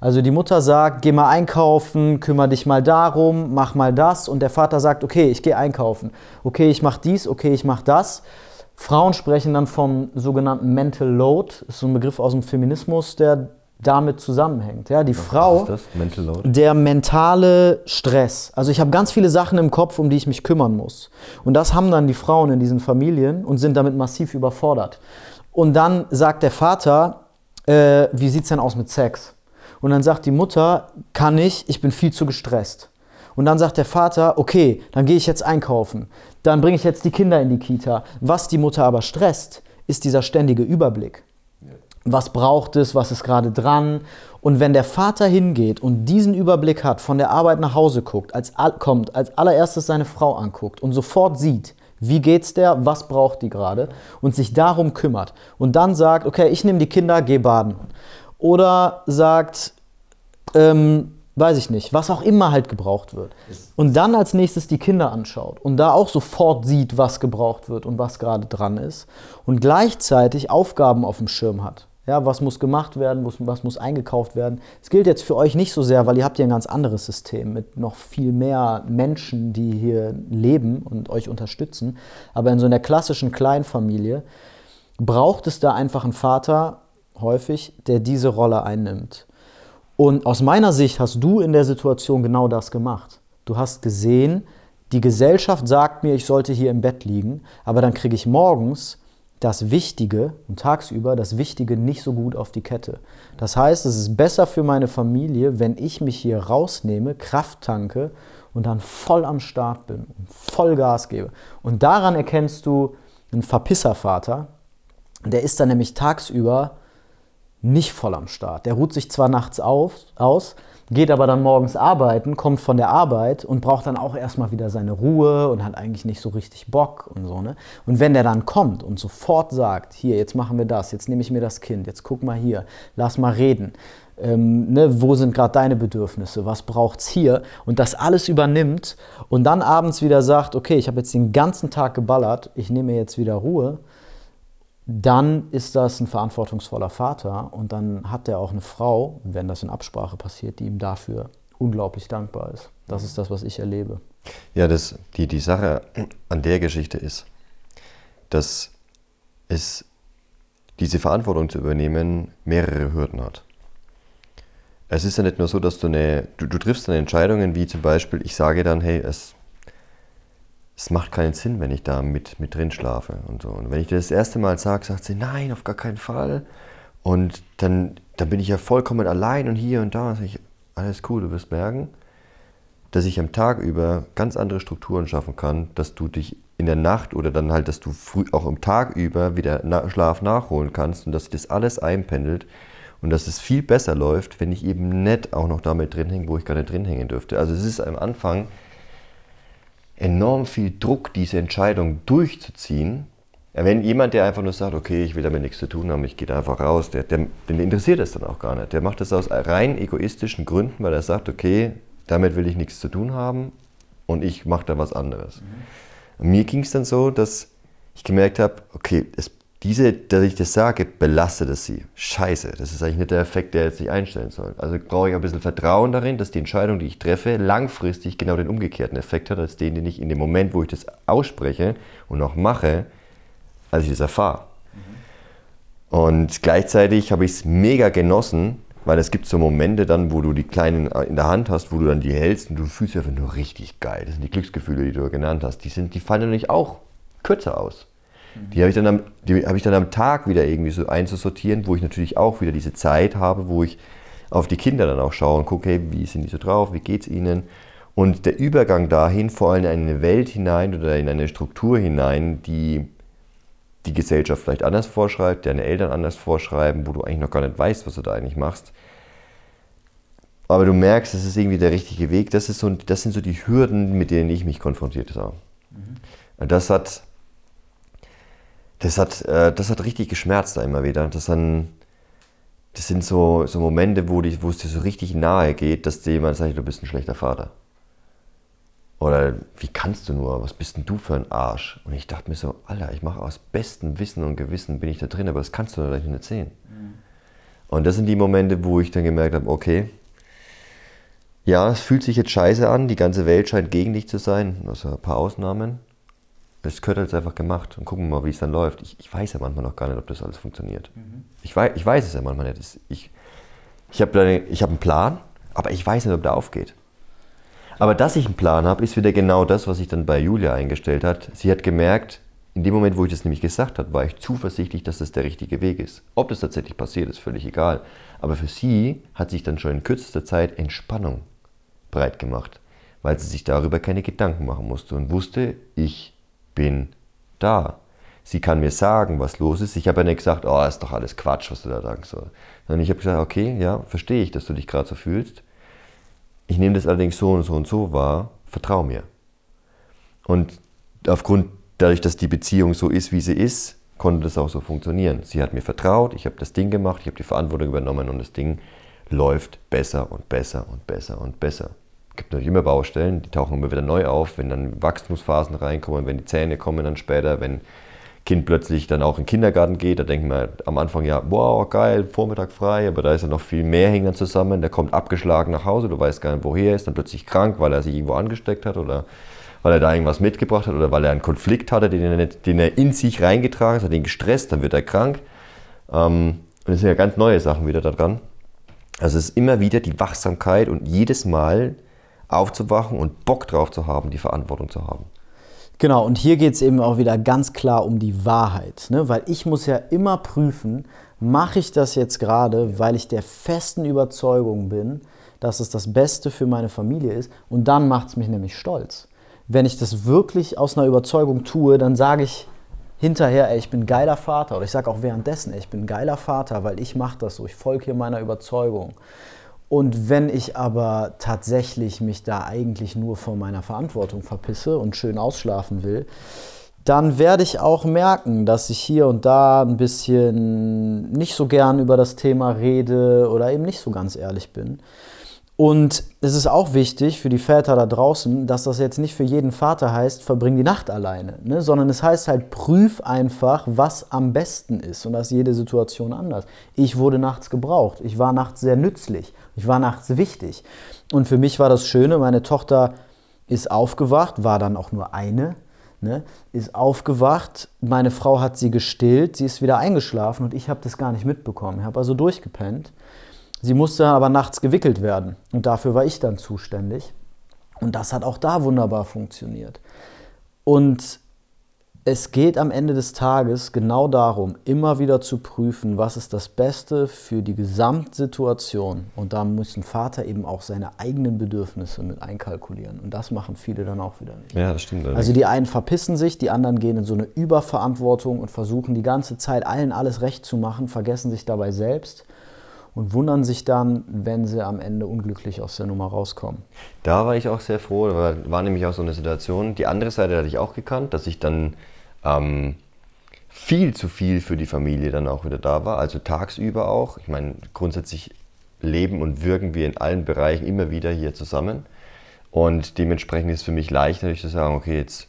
Also die Mutter sagt, geh mal einkaufen, kümmere dich mal darum, mach mal das. Und der Vater sagt, okay, ich gehe einkaufen. Okay, ich mache dies, okay, ich mache das. Frauen sprechen dann vom sogenannten Mental Load, das ist so ein Begriff aus dem Feminismus, der damit zusammenhängt. Ja, die Was Frau? Mental der mentale Stress. Also ich habe ganz viele Sachen im Kopf, um die ich mich kümmern muss. Und das haben dann die Frauen in diesen Familien und sind damit massiv überfordert. Und dann sagt der Vater, äh, wie sieht es denn aus mit Sex? Und dann sagt die Mutter, kann ich, ich bin viel zu gestresst. Und dann sagt der Vater, okay, dann gehe ich jetzt einkaufen. Dann bringe ich jetzt die Kinder in die Kita. Was die Mutter aber stresst, ist dieser ständige Überblick. Was braucht es, was ist gerade dran? Und wenn der Vater hingeht und diesen Überblick hat, von der Arbeit nach Hause guckt, als, kommt, als allererstes seine Frau anguckt und sofort sieht, wie geht's der, was braucht die gerade und sich darum kümmert und dann sagt, okay, ich nehme die Kinder, geh baden. Oder sagt, ähm, weiß ich nicht, was auch immer halt gebraucht wird. Und dann als nächstes die Kinder anschaut und da auch sofort sieht, was gebraucht wird und was gerade dran ist und gleichzeitig Aufgaben auf dem Schirm hat. Ja, was muss gemacht werden, was, was muss eingekauft werden. Es gilt jetzt für euch nicht so sehr, weil ihr habt ja ein ganz anderes System mit noch viel mehr Menschen, die hier leben und euch unterstützen. Aber in so einer klassischen Kleinfamilie braucht es da einfach einen Vater, häufig, der diese Rolle einnimmt. Und aus meiner Sicht hast du in der Situation genau das gemacht. Du hast gesehen, die Gesellschaft sagt mir, ich sollte hier im Bett liegen, aber dann kriege ich morgens das Wichtige und tagsüber das Wichtige nicht so gut auf die Kette. Das heißt, es ist besser für meine Familie, wenn ich mich hier rausnehme, Kraft tanke und dann voll am Start bin und voll Gas gebe. Und daran erkennst du einen Verpisservater, der ist dann nämlich tagsüber nicht voll am Start. Der ruht sich zwar nachts auf, aus, geht aber dann morgens arbeiten, kommt von der Arbeit und braucht dann auch erstmal wieder seine Ruhe und hat eigentlich nicht so richtig Bock und so. Ne? Und wenn der dann kommt und sofort sagt, hier, jetzt machen wir das, jetzt nehme ich mir das Kind, jetzt guck mal hier, lass mal reden. Ähm, ne, wo sind gerade deine Bedürfnisse, was braucht's hier und das alles übernimmt und dann abends wieder sagt, okay, ich habe jetzt den ganzen Tag geballert, ich nehme jetzt wieder Ruhe, dann ist das ein verantwortungsvoller Vater und dann hat er auch eine Frau, wenn das in Absprache passiert, die ihm dafür unglaublich dankbar ist. Das ist das, was ich erlebe. Ja, das, die, die Sache an der Geschichte ist, dass es diese Verantwortung zu übernehmen mehrere Hürden hat. Es ist ja nicht nur so, dass du eine, du, du triffst dann Entscheidungen wie zum Beispiel, ich sage dann, hey, es, es macht keinen Sinn, wenn ich da mit, mit drin schlafe und so. Und wenn ich dir das erste Mal sage, sagt sie, nein, auf gar keinen Fall. Und dann, dann bin ich ja vollkommen allein und hier und da. Und ich, alles cool, du wirst merken, dass ich am Tag über ganz andere Strukturen schaffen kann, dass du dich in der Nacht oder dann halt, dass du früh auch am Tag über wieder na Schlaf nachholen kannst und dass das alles einpendelt und dass es viel besser läuft, wenn ich eben nicht auch noch damit drin hänge, wo ich nicht drin hängen dürfte. Also es ist am Anfang enorm viel Druck, diese Entscheidung durchzuziehen. Wenn jemand, der einfach nur sagt, okay, ich will damit nichts zu tun haben, ich gehe da einfach raus, der, der, den interessiert das dann auch gar nicht. Der macht das aus rein egoistischen Gründen, weil er sagt, okay, damit will ich nichts zu tun haben und ich mache da was anderes. Und mir ging es dann so, dass ich gemerkt habe, okay, es, diese, dass ich das sage, belastet es sie. Scheiße, das ist eigentlich nicht der Effekt, der jetzt sich einstellen soll. Also brauche ich ein bisschen Vertrauen darin, dass die Entscheidung, die ich treffe, langfristig genau den umgekehrten Effekt hat, als den, den ich in dem Moment, wo ich das ausspreche und auch mache, als ich das erfahre. Und gleichzeitig habe ich es mega genossen, weil es gibt so Momente dann, wo du die Kleinen in der Hand hast, wo du dann die hältst und du fühlst einfach nur richtig geil. Das sind die Glücksgefühle, die du genannt hast. Die, sind, die fallen nämlich auch kürzer aus. Die habe ich, dann am- die habe ich dann am Tag wieder irgendwie so einzusortieren, wo ich natürlich auch wieder diese Zeit habe, wo ich auf die Kinder dann auch schaue und gucke, hey, wie sind die so drauf, wie geht's ihnen? Und der Übergang dahin, vor allem in eine Welt hinein oder in eine Struktur hinein, die die Gesellschaft vielleicht anders vorschreibt, deine Eltern anders vorschreiben, wo du eigentlich noch gar nicht weißt, was du da eigentlich machst. Aber du merkst, das ist irgendwie der richtige Weg. Das, ist so, das sind so die Hürden, mit denen ich mich konfrontiert habe. Und das hat, das hat, äh, das hat richtig geschmerzt da immer wieder. Das, dann, das sind so, so Momente, wo, die, wo es dir so richtig nahe geht, dass dir jemand sagt, du bist ein schlechter Vater. Oder wie kannst du nur? Was bist denn du für ein Arsch? Und ich dachte mir so, Alter, ich mache aus bestem Wissen und Gewissen bin ich da drin, aber das kannst du doch nicht sehen. Und das sind die Momente, wo ich dann gemerkt habe, okay, ja, es fühlt sich jetzt scheiße an, die ganze Welt scheint gegen dich zu sein, außer ein paar Ausnahmen. Es gehört jetzt einfach gemacht und gucken wir mal, wie es dann läuft. Ich, ich, weiß ja manchmal noch gar nicht, ob das alles funktioniert. Mhm. Ich, weiß, ich weiß es ja manchmal nicht. Ich, ich habe hab einen Plan, aber ich weiß nicht, ob der aufgeht. Aber dass ich einen Plan habe, ist wieder genau das, was sich dann bei Julia eingestellt hat. Sie hat gemerkt, in dem Moment, wo ich das nämlich gesagt habe, war ich zuversichtlich, dass das der richtige Weg ist. Ob das tatsächlich passiert, ist völlig egal. Aber für sie hat sich dann schon in kürzester Zeit Entspannung breit gemacht, weil sie sich darüber keine Gedanken machen musste und wusste, ich bin da. Sie kann mir sagen, was los ist. Ich habe ja nicht gesagt, oh, ist doch alles Quatsch, was du da sagst. Sondern ich habe gesagt, okay, ja, verstehe ich, dass du dich gerade so fühlst. Ich nehme das allerdings so und so und so wahr. Vertrau mir. Und aufgrund, dadurch, dass die Beziehung so ist, wie sie ist, konnte das auch so funktionieren. Sie hat mir vertraut, ich habe das Ding gemacht, ich habe die Verantwortung übernommen und das Ding läuft besser und besser und besser und besser gibt natürlich immer Baustellen, die tauchen immer wieder neu auf, wenn dann Wachstumsphasen reinkommen, wenn die Zähne kommen dann später, wenn Kind plötzlich dann auch in den Kindergarten geht, da denkt man am Anfang ja, wow, geil, Vormittag frei, aber da ist ja noch viel mehr hängen zusammen, der kommt abgeschlagen nach Hause, du weißt gar nicht, woher er ist, dann plötzlich krank, weil er sich irgendwo angesteckt hat oder weil er da irgendwas mitgebracht hat oder weil er einen Konflikt hatte, den er, nicht, den er in sich reingetragen hat, hat ihn gestresst, dann wird er krank. Ähm, und es sind ja ganz neue Sachen wieder da dran. Also es ist immer wieder die Wachsamkeit und jedes Mal aufzuwachen und Bock drauf zu haben, die Verantwortung zu haben. Genau, und hier geht es eben auch wieder ganz klar um die Wahrheit, ne? weil ich muss ja immer prüfen, mache ich das jetzt gerade, weil ich der festen Überzeugung bin, dass es das Beste für meine Familie ist und dann macht es mich nämlich stolz. Wenn ich das wirklich aus einer Überzeugung tue, dann sage ich hinterher, ey, ich bin geiler Vater oder ich sage auch währenddessen, ey, ich bin geiler Vater, weil ich mache das so, ich folge hier meiner Überzeugung. Und wenn ich aber tatsächlich mich da eigentlich nur von meiner Verantwortung verpisse und schön ausschlafen will, dann werde ich auch merken, dass ich hier und da ein bisschen nicht so gern über das Thema rede oder eben nicht so ganz ehrlich bin. Und es ist auch wichtig für die Väter da draußen, dass das jetzt nicht für jeden Vater heißt, verbring die Nacht alleine, ne? sondern es heißt halt, prüf einfach, was am besten ist. Und das ist jede Situation anders. Ich wurde nachts gebraucht. Ich war nachts sehr nützlich. Ich war nachts wichtig. Und für mich war das Schöne, meine Tochter ist aufgewacht, war dann auch nur eine, ne? ist aufgewacht. Meine Frau hat sie gestillt, sie ist wieder eingeschlafen und ich habe das gar nicht mitbekommen. Ich habe also durchgepennt. Sie musste aber nachts gewickelt werden und dafür war ich dann zuständig. Und das hat auch da wunderbar funktioniert. Und es geht am Ende des Tages genau darum, immer wieder zu prüfen, was ist das Beste für die Gesamtsituation. Und da muss ein Vater eben auch seine eigenen Bedürfnisse mit einkalkulieren. Und das machen viele dann auch wieder nicht. Ja, das stimmt. Also die einen verpissen sich, die anderen gehen in so eine Überverantwortung und versuchen die ganze Zeit allen alles recht zu machen, vergessen sich dabei selbst und wundern sich dann, wenn sie am Ende unglücklich aus der Nummer rauskommen. Da war ich auch sehr froh, da war nämlich auch so eine Situation. Die andere Seite hatte ich auch gekannt, dass ich dann ähm, viel zu viel für die Familie dann auch wieder da war, also tagsüber auch. Ich meine, grundsätzlich leben und wirken wir in allen Bereichen immer wieder hier zusammen. Und dementsprechend ist es für mich leichter, zu sagen, okay, jetzt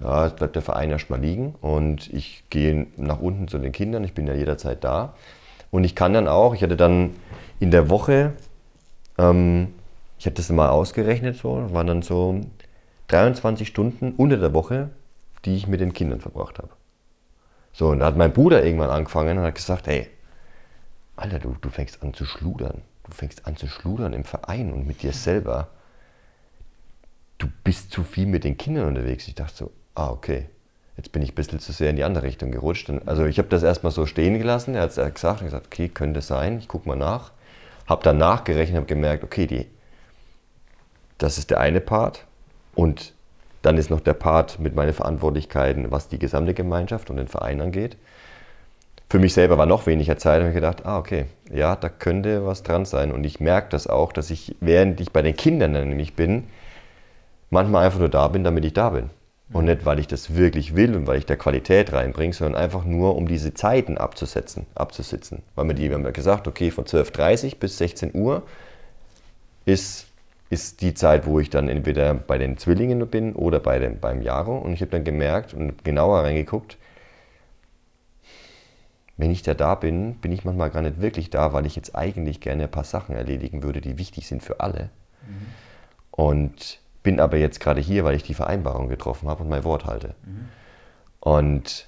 ja, bleibt der Verein erstmal liegen und ich gehe nach unten zu den Kindern, ich bin ja jederzeit da. Und ich kann dann auch, ich hatte dann in der Woche, ähm, ich habe das mal ausgerechnet, so, waren dann so 23 Stunden unter der Woche, die ich mit den Kindern verbracht habe. So, und da hat mein Bruder irgendwann angefangen und hat gesagt, hey, Alter, du, du fängst an zu schludern. Du fängst an zu schludern im Verein und mit dir selber. Du bist zu viel mit den Kindern unterwegs. Ich dachte so, ah, okay jetzt bin ich ein bisschen zu sehr in die andere Richtung gerutscht. also ich habe das erstmal so stehen gelassen. Er hat es gesagt, er gesagt, okay, könnte sein, ich gucke mal nach. Habe dann nachgerechnet, habe gemerkt, okay, die, das ist der eine Part. Und dann ist noch der Part mit meinen Verantwortlichkeiten, was die gesamte Gemeinschaft und den Verein angeht. Für mich selber war noch weniger Zeit und ich gedacht, ah, okay, ja, da könnte was dran sein. Und ich merke das auch, dass ich, während ich bei den Kindern nämlich bin, manchmal einfach nur da bin, damit ich da bin. Und nicht, weil ich das wirklich will und weil ich da Qualität reinbringe, sondern einfach nur, um diese Zeiten abzusetzen, abzusitzen. Weil wir die haben gesagt, okay, von 12.30 bis 16 Uhr ist, ist die Zeit, wo ich dann entweder bei den Zwillingen bin oder bei dem, beim Jaro. Und ich habe dann gemerkt und genauer reingeguckt, wenn ich da da bin, bin ich manchmal gar nicht wirklich da, weil ich jetzt eigentlich gerne ein paar Sachen erledigen würde, die wichtig sind für alle. Mhm. Und bin aber jetzt gerade hier, weil ich die Vereinbarung getroffen habe und mein Wort halte. Mhm. Und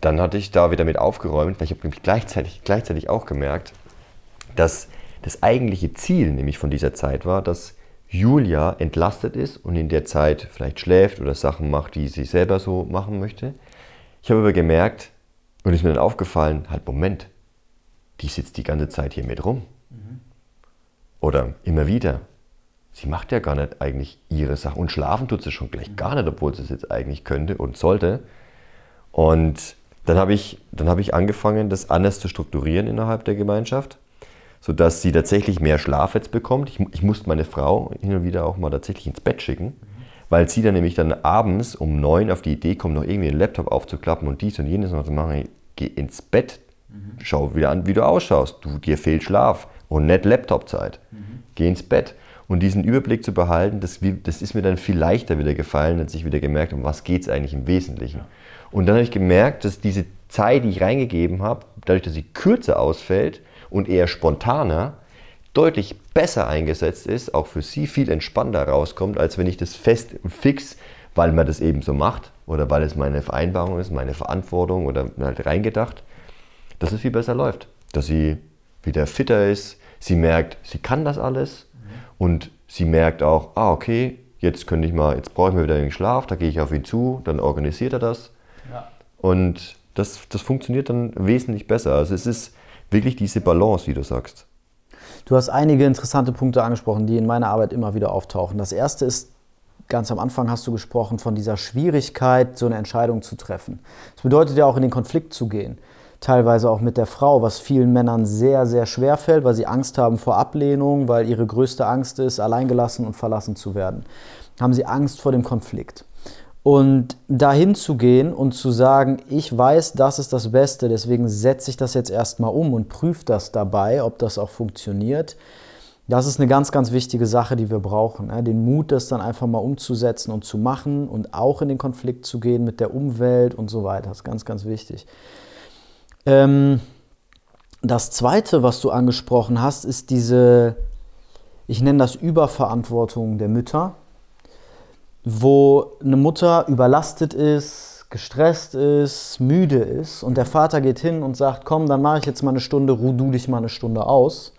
dann hatte ich da wieder mit aufgeräumt, weil ich habe nämlich gleichzeitig, gleichzeitig auch gemerkt, dass das eigentliche Ziel nämlich von dieser Zeit war, dass Julia entlastet ist und in der Zeit vielleicht schläft oder Sachen macht, die sie selber so machen möchte. Ich habe aber gemerkt und ist mir dann aufgefallen, halt Moment, die sitzt die ganze Zeit hier mit rum. Mhm. Oder immer wieder. Sie macht ja gar nicht eigentlich ihre Sache und schlafen tut sie schon gleich mhm. gar nicht, obwohl sie es jetzt eigentlich könnte und sollte. Und dann habe ich, hab ich angefangen, das anders zu strukturieren innerhalb der Gemeinschaft sodass sie tatsächlich mehr Schlaf jetzt bekommt. Ich, ich musste meine Frau hin und wieder auch mal tatsächlich ins Bett schicken, weil sie dann nämlich dann abends um neun auf die Idee kommt, noch irgendwie den Laptop aufzuklappen und dies und jenes noch zu machen. Geh ins Bett, schau wieder an, wie du ausschaust. Du, dir fehlt Schlaf und nicht Laptopzeit. Mhm. Geh ins Bett. Und diesen Überblick zu behalten, das, das, ist mir dann viel leichter wieder gefallen, als ich wieder gemerkt, um was geht es eigentlich im Wesentlichen. Und dann habe ich gemerkt, dass diese Zeit, die ich reingegeben habe, dadurch, dass sie kürzer ausfällt, und eher spontaner deutlich besser eingesetzt ist, auch für sie viel entspannter rauskommt, als wenn ich das fest und fix, weil man das eben so macht oder weil es meine Vereinbarung ist, meine Verantwortung oder halt reingedacht, dass es viel besser läuft. Dass sie wieder fitter ist, sie merkt, sie kann das alles und sie merkt auch, ah, okay, jetzt könnte ich mal, jetzt brauche ich mir wieder den Schlaf, da gehe ich auf ihn zu, dann organisiert er das. Ja. Und das, das funktioniert dann wesentlich besser. Also es ist wirklich diese Balance, wie du sagst. Du hast einige interessante Punkte angesprochen, die in meiner Arbeit immer wieder auftauchen. Das erste ist, ganz am Anfang hast du gesprochen von dieser Schwierigkeit, so eine Entscheidung zu treffen. Das bedeutet ja auch in den Konflikt zu gehen. Teilweise auch mit der Frau, was vielen Männern sehr, sehr schwer fällt, weil sie Angst haben vor Ablehnung, weil ihre größte Angst ist, alleingelassen und verlassen zu werden. Haben sie Angst vor dem Konflikt. Und dahin zu gehen und zu sagen, ich weiß, das ist das Beste, deswegen setze ich das jetzt erstmal um und prüfe das dabei, ob das auch funktioniert. Das ist eine ganz, ganz wichtige Sache, die wir brauchen. Den Mut, das dann einfach mal umzusetzen und zu machen und auch in den Konflikt zu gehen mit der Umwelt und so weiter. Das ist ganz, ganz wichtig. Ähm, das Zweite, was du angesprochen hast, ist diese, ich nenne das Überverantwortung der Mütter wo eine Mutter überlastet ist, gestresst ist, müde ist und der Vater geht hin und sagt, komm, dann mache ich jetzt mal eine Stunde, ruh du dich mal eine Stunde aus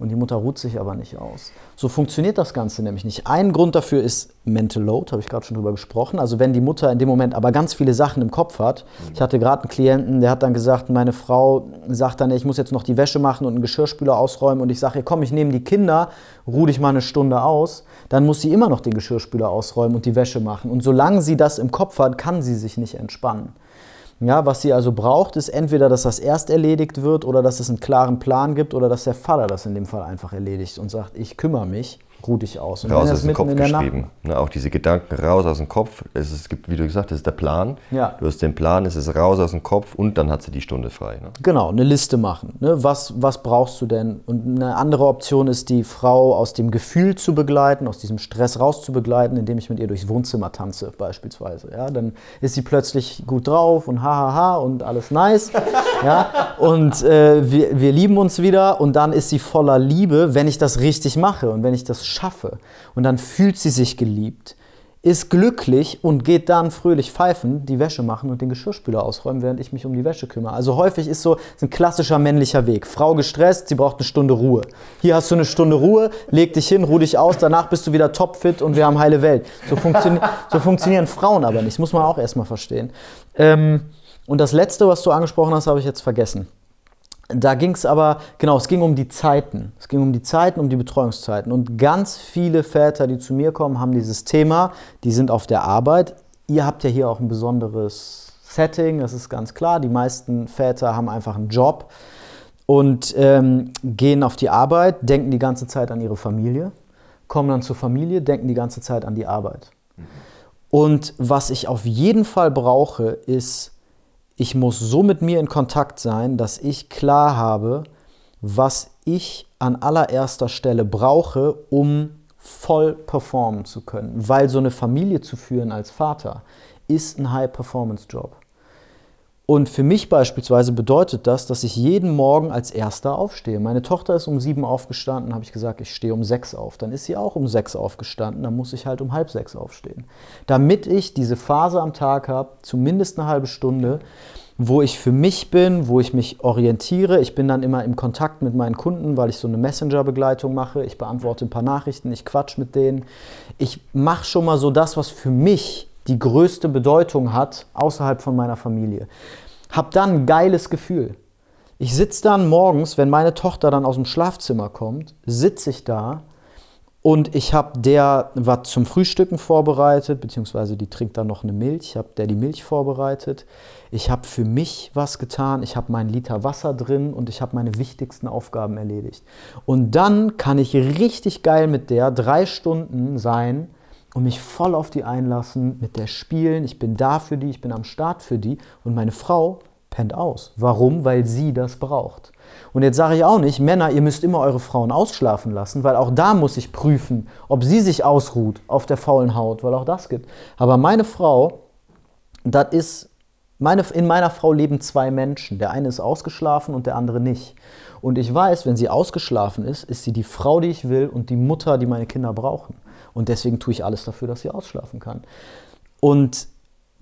und die Mutter ruht sich aber nicht aus. So funktioniert das Ganze nämlich nicht. Ein Grund dafür ist Mental Load, habe ich gerade schon drüber gesprochen. Also wenn die Mutter in dem Moment aber ganz viele Sachen im Kopf hat. Ich hatte gerade einen Klienten, der hat dann gesagt, meine Frau sagt dann, ich muss jetzt noch die Wäsche machen und einen Geschirrspüler ausräumen und ich sage, komm, ich nehme die Kinder, ruh dich mal eine Stunde aus. Dann muss sie immer noch den Geschirrspüler ausräumen und die Wäsche machen. Und solange sie das im Kopf hat, kann sie sich nicht entspannen. Ja, was sie also braucht, ist entweder, dass das erst erledigt wird oder dass es einen klaren Plan gibt oder dass der Vater das in dem Fall einfach erledigt und sagt, ich kümmere mich ruh dich aus. Und raus aus dem Kopf geschrieben. Ne, auch diese Gedanken raus aus dem Kopf. Es, es gibt, wie du gesagt hast, ist der Plan. Ja. Du hast den Plan, es ist raus aus dem Kopf und dann hat sie die Stunde frei. Ne? Genau, eine Liste machen. Ne? Was, was brauchst du denn? Und eine andere Option ist, die Frau aus dem Gefühl zu begleiten, aus diesem Stress raus zu begleiten, indem ich mit ihr durchs Wohnzimmer tanze, beispielsweise. Ja? Dann ist sie plötzlich gut drauf und hahaha und alles nice. ja? Und äh, wir, wir lieben uns wieder und dann ist sie voller Liebe, wenn ich das richtig mache und wenn ich das schaffe. Und dann fühlt sie sich geliebt, ist glücklich und geht dann fröhlich pfeifen, die Wäsche machen und den Geschirrspüler ausräumen, während ich mich um die Wäsche kümmere. Also häufig ist so ist ein klassischer männlicher Weg. Frau gestresst, sie braucht eine Stunde Ruhe. Hier hast du eine Stunde Ruhe, leg dich hin, ruh dich aus, danach bist du wieder topfit und wir haben heile Welt. So, funktio so funktionieren Frauen aber nicht, muss man auch erstmal verstehen. Ähm, und das Letzte, was du angesprochen hast, habe ich jetzt vergessen. Da ging es aber, genau, es ging um die Zeiten. Es ging um die Zeiten, um die Betreuungszeiten. Und ganz viele Väter, die zu mir kommen, haben dieses Thema, die sind auf der Arbeit. Ihr habt ja hier auch ein besonderes Setting, das ist ganz klar. Die meisten Väter haben einfach einen Job und ähm, gehen auf die Arbeit, denken die ganze Zeit an ihre Familie, kommen dann zur Familie, denken die ganze Zeit an die Arbeit. Und was ich auf jeden Fall brauche, ist ich muss so mit mir in Kontakt sein, dass ich klar habe, was ich an allererster Stelle brauche, um voll performen zu können. Weil so eine Familie zu führen als Vater ist ein High-Performance-Job. Und für mich beispielsweise bedeutet das, dass ich jeden Morgen als Erster aufstehe. Meine Tochter ist um sieben aufgestanden, habe ich gesagt, ich stehe um sechs auf. Dann ist sie auch um sechs aufgestanden, dann muss ich halt um halb sechs aufstehen. Damit ich diese Phase am Tag habe, zumindest eine halbe Stunde, wo ich für mich bin, wo ich mich orientiere. Ich bin dann immer im Kontakt mit meinen Kunden, weil ich so eine Messenger-Begleitung mache. Ich beantworte ein paar Nachrichten, ich quatsch mit denen. Ich mache schon mal so das, was für mich die größte Bedeutung hat außerhalb von meiner Familie. Hab dann ein geiles Gefühl. Ich sitze dann morgens, wenn meine Tochter dann aus dem Schlafzimmer kommt, sitze ich da und ich habe der was zum Frühstücken vorbereitet, beziehungsweise die trinkt dann noch eine Milch. Ich habe der die Milch vorbereitet. Ich habe für mich was getan. Ich habe meinen Liter Wasser drin und ich habe meine wichtigsten Aufgaben erledigt. Und dann kann ich richtig geil mit der drei Stunden sein und mich voll auf die einlassen, mit der spielen. Ich bin da für die, ich bin am Start für die. Und meine Frau pennt aus. Warum? Weil sie das braucht. Und jetzt sage ich auch nicht, Männer, ihr müsst immer eure Frauen ausschlafen lassen, weil auch da muss ich prüfen, ob sie sich ausruht auf der faulen Haut, weil auch das gibt. Aber meine Frau, das ist, meine, in meiner Frau leben zwei Menschen. Der eine ist ausgeschlafen und der andere nicht. Und ich weiß, wenn sie ausgeschlafen ist, ist sie die Frau, die ich will und die Mutter, die meine Kinder brauchen. Und deswegen tue ich alles dafür, dass sie ausschlafen kann. Und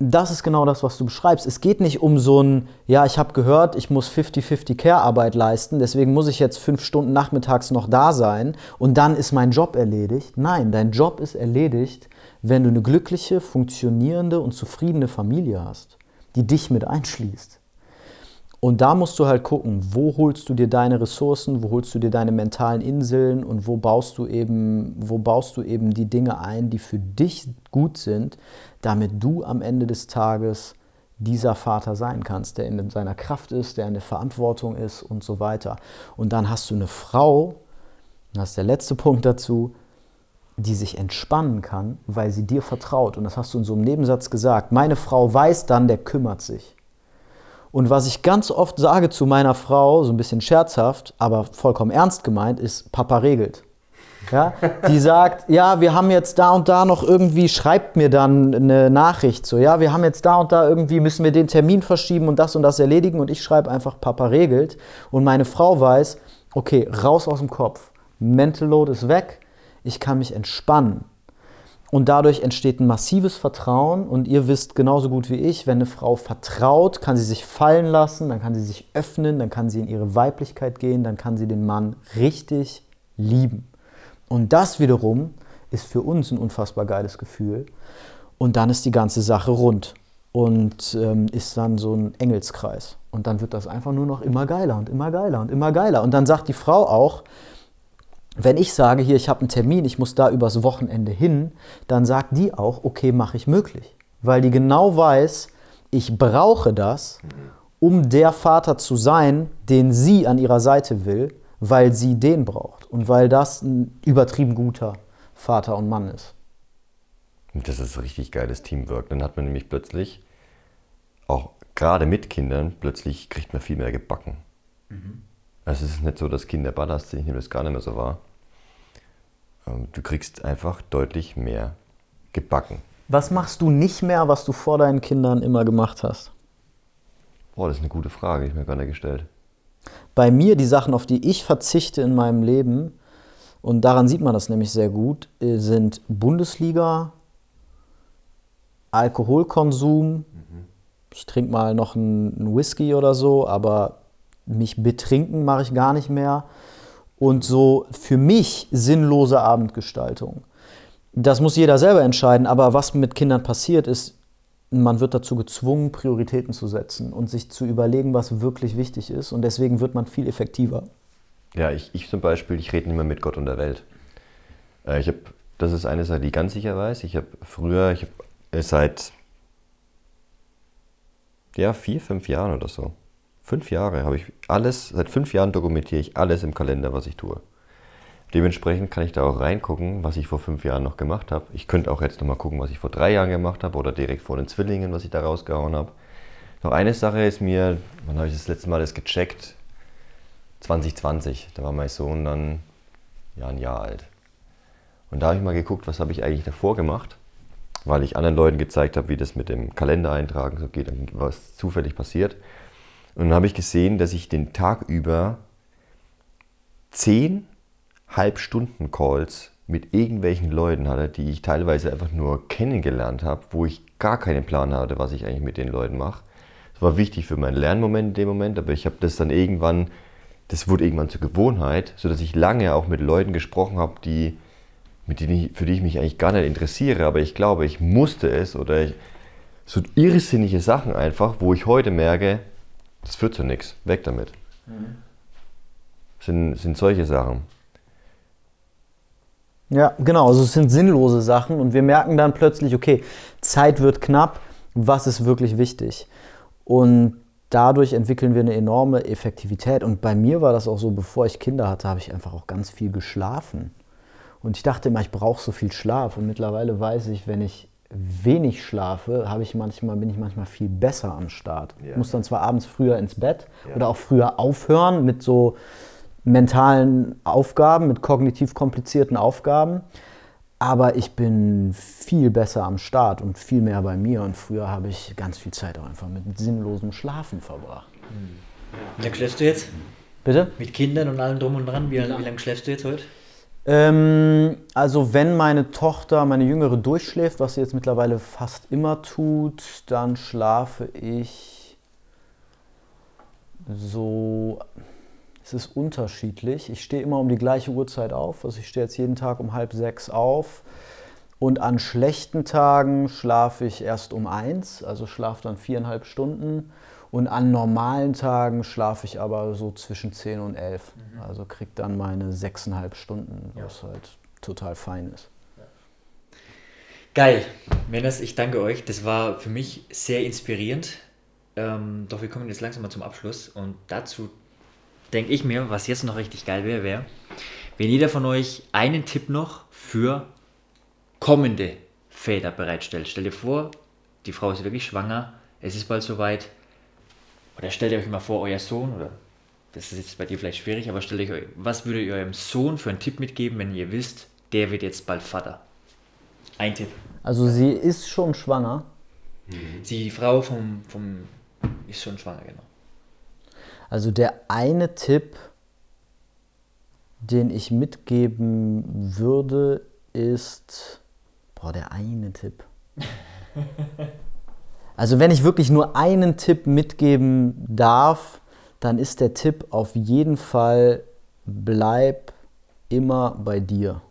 das ist genau das, was du beschreibst. Es geht nicht um so ein, ja, ich habe gehört, ich muss 50-50 Care-Arbeit leisten, deswegen muss ich jetzt fünf Stunden nachmittags noch da sein und dann ist mein Job erledigt. Nein, dein Job ist erledigt, wenn du eine glückliche, funktionierende und zufriedene Familie hast, die dich mit einschließt. Und da musst du halt gucken, wo holst du dir deine Ressourcen, wo holst du dir deine mentalen Inseln und wo baust du eben, wo baust du eben die Dinge ein, die für dich gut sind, damit du am Ende des Tages dieser Vater sein kannst, der in seiner Kraft ist, der in der Verantwortung ist und so weiter. Und dann hast du eine Frau, das ist der letzte Punkt dazu, die sich entspannen kann, weil sie dir vertraut. Und das hast du in so einem Nebensatz gesagt. Meine Frau weiß dann, der kümmert sich. Und was ich ganz oft sage zu meiner Frau, so ein bisschen scherzhaft, aber vollkommen ernst gemeint, ist, Papa regelt. Ja, die sagt, ja, wir haben jetzt da und da noch irgendwie, schreibt mir dann eine Nachricht so, ja, wir haben jetzt da und da irgendwie, müssen wir den Termin verschieben und das und das erledigen und ich schreibe einfach, Papa regelt. Und meine Frau weiß, okay, raus aus dem Kopf, Mental Load ist weg, ich kann mich entspannen. Und dadurch entsteht ein massives Vertrauen. Und ihr wisst genauso gut wie ich, wenn eine Frau vertraut, kann sie sich fallen lassen, dann kann sie sich öffnen, dann kann sie in ihre Weiblichkeit gehen, dann kann sie den Mann richtig lieben. Und das wiederum ist für uns ein unfassbar geiles Gefühl. Und dann ist die ganze Sache rund und ähm, ist dann so ein Engelskreis. Und dann wird das einfach nur noch immer geiler und immer geiler und immer geiler. Und dann sagt die Frau auch, wenn ich sage, hier, ich habe einen Termin, ich muss da übers Wochenende hin, dann sagt die auch, okay, mache ich möglich. Weil die genau weiß, ich brauche das, um der Vater zu sein, den sie an ihrer Seite will, weil sie den braucht und weil das ein übertrieben guter Vater und Mann ist. Das ist richtig geiles Teamwork. Dann hat man nämlich plötzlich, auch gerade mit Kindern, plötzlich kriegt man viel mehr gebacken. Mhm. Also es ist nicht so, dass Kinder Ballast sind, ich nehme das gar nicht mehr so wahr. Du kriegst einfach deutlich mehr gebacken. Was machst du nicht mehr, was du vor deinen Kindern immer gemacht hast? Boah, das ist eine gute Frage, die ich mir gerade gestellt. Bei mir, die Sachen, auf die ich verzichte in meinem Leben, und daran sieht man das nämlich sehr gut, äh, sind Bundesliga, Alkoholkonsum. Mhm. Ich trinke mal noch einen Whisky oder so, aber mich betrinken mache ich gar nicht mehr und so für mich sinnlose Abendgestaltung. Das muss jeder selber entscheiden, aber was mit Kindern passiert ist, man wird dazu gezwungen, Prioritäten zu setzen und sich zu überlegen, was wirklich wichtig ist und deswegen wird man viel effektiver. Ja, ich, ich zum Beispiel, ich rede nicht mehr mit Gott und der Welt. Äh, ich habe, das ist eine Sache, die ich ganz sicher weiß. Ich habe früher, ich habe äh, seit ja, vier, fünf Jahren oder so, Fünf Jahre habe ich alles, seit fünf Jahren dokumentiere ich alles im Kalender, was ich tue. Dementsprechend kann ich da auch reingucken, was ich vor fünf Jahren noch gemacht habe. Ich könnte auch jetzt nochmal gucken, was ich vor drei Jahren gemacht habe oder direkt vor den Zwillingen, was ich da rausgehauen habe. Noch eine Sache ist mir, wann habe ich das letzte Mal das gecheckt? 2020, da war mein Sohn dann ja, ein Jahr alt. Und da habe ich mal geguckt, was habe ich eigentlich davor gemacht, weil ich anderen Leuten gezeigt habe, wie das mit dem Kalender eintragen so geht, was zufällig passiert. Und dann habe ich gesehen, dass ich den Tag über zehn Halbstunden-Calls mit irgendwelchen Leuten hatte, die ich teilweise einfach nur kennengelernt habe, wo ich gar keinen Plan hatte, was ich eigentlich mit den Leuten mache. Das war wichtig für meinen Lernmoment in dem Moment, aber ich habe das dann irgendwann, das wurde irgendwann zur Gewohnheit, sodass ich lange auch mit Leuten gesprochen habe, die, mit denen ich, für die ich mich eigentlich gar nicht interessiere, aber ich glaube, ich musste es oder ich, so irrsinnige Sachen einfach, wo ich heute merke, das führt zu nichts, weg damit. Mhm. Sind, sind solche Sachen. Ja, genau, also es sind sinnlose Sachen und wir merken dann plötzlich, okay, Zeit wird knapp, was ist wirklich wichtig? Und dadurch entwickeln wir eine enorme Effektivität. Und bei mir war das auch so, bevor ich Kinder hatte, habe ich einfach auch ganz viel geschlafen. Und ich dachte immer, ich brauche so viel Schlaf. Und mittlerweile weiß ich, wenn ich wenig schlafe, habe ich manchmal, bin ich manchmal viel besser am Start. Ja. Ich muss dann zwar abends früher ins Bett ja. oder auch früher aufhören mit so mentalen Aufgaben, mit kognitiv komplizierten Aufgaben. Aber ich bin viel besser am Start und viel mehr bei mir. Und früher habe ich ganz viel Zeit auch einfach mit sinnlosem Schlafen verbracht. Wie lange schläfst du jetzt? Bitte? Mit Kindern und allem drum und dran. Wie, wie lange schläfst du jetzt heute? Ähm, also wenn meine Tochter, meine Jüngere durchschläft, was sie jetzt mittlerweile fast immer tut, dann schlafe ich so es ist unterschiedlich. Ich stehe immer um die gleiche Uhrzeit auf. Also ich stehe jetzt jeden Tag um halb sechs auf. Und an schlechten Tagen schlafe ich erst um eins, also schlafe dann viereinhalb Stunden. Und an normalen Tagen schlafe ich aber so zwischen zehn und elf. Mhm. Also kriege dann meine sechseinhalb Stunden, was ja. halt total fein ist. Geil. Männers, ich danke euch. Das war für mich sehr inspirierend. Ähm, doch wir kommen jetzt langsam mal zum Abschluss. Und dazu denke ich mir, was jetzt noch richtig geil wäre, wäre, wenn jeder von euch einen Tipp noch für kommende Väter bereitstellt. Stell dir vor, die Frau ist wirklich schwanger, es ist bald soweit. Oder stellt ihr euch mal vor, euer Sohn, oder das ist jetzt bei dir vielleicht schwierig, aber stellt euch, was würdet ihr eurem Sohn für einen Tipp mitgeben, wenn ihr wisst, der wird jetzt bald Vater? Ein Tipp. Also sie ist schon schwanger. Sie, die Frau vom, vom ist schon schwanger, genau. Also der eine Tipp, den ich mitgeben würde, ist, boah, der eine Tipp. Also wenn ich wirklich nur einen Tipp mitgeben darf, dann ist der Tipp auf jeden Fall, bleib immer bei dir.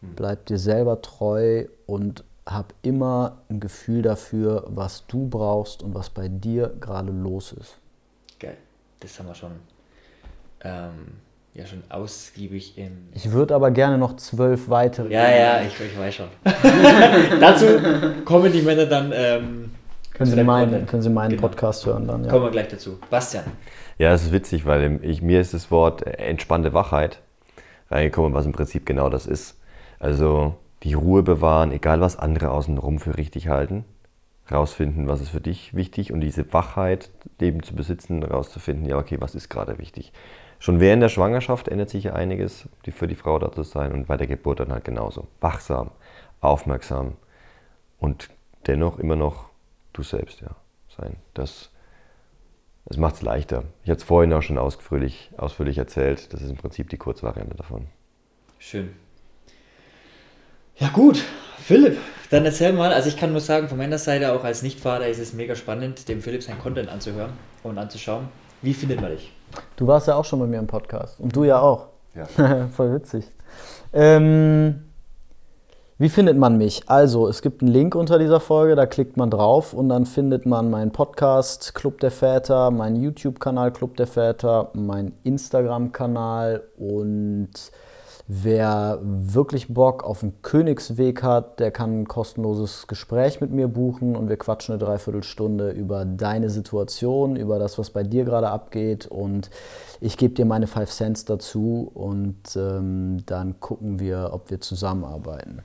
Hm. Bleib dir selber treu und hab immer ein Gefühl dafür, was du brauchst und was bei dir gerade los ist. Geil das haben wir schon, ähm, ja, schon ausgiebig im. Ich würde aber gerne noch zwölf weitere. Ja, ja, ich, ich weiß schon. Dazu kommen die Männer dann. Ähm, können, Sie meinen, können Sie meinen genau. Podcast hören dann. Ja. Kommen wir gleich dazu. Bastian. Ja, es ist witzig, weil ich, mir ist das Wort entspannte Wachheit reingekommen, was im Prinzip genau das ist. Also die Ruhe bewahren, egal was andere außenrum für richtig halten rausfinden, was ist für dich wichtig und diese Wachheit eben zu besitzen, rauszufinden, ja, okay, was ist gerade wichtig. Schon während der Schwangerschaft ändert sich ja einiges, für die Frau da zu sein und bei der Geburt dann halt genauso. Wachsam, aufmerksam und dennoch immer noch du selbst ja, sein. Das, das macht es leichter. Ich hatte es vorhin auch schon ausführlich, ausführlich erzählt. Das ist im Prinzip die Kurzvariante davon. Schön. Ja gut, Philipp, dann erzähl mal, also ich kann nur sagen, von meiner Seite auch als Nichtvater ist es mega spannend, dem Philipp sein Content anzuhören und anzuschauen. Wie findet man dich? Du warst ja auch schon bei mir im Podcast und du ja auch. Ja. Voll witzig. Ähm, wie findet man mich? Also, es gibt einen Link unter dieser Folge, da klickt man drauf und dann findet man meinen Podcast Club der Väter, meinen YouTube-Kanal Club der Väter, meinen Instagram-Kanal und Wer wirklich Bock auf einen Königsweg hat, der kann ein kostenloses Gespräch mit mir buchen und wir quatschen eine Dreiviertelstunde über deine Situation, über das, was bei dir gerade abgeht und ich gebe dir meine Five Cents dazu und ähm, dann gucken wir, ob wir zusammenarbeiten.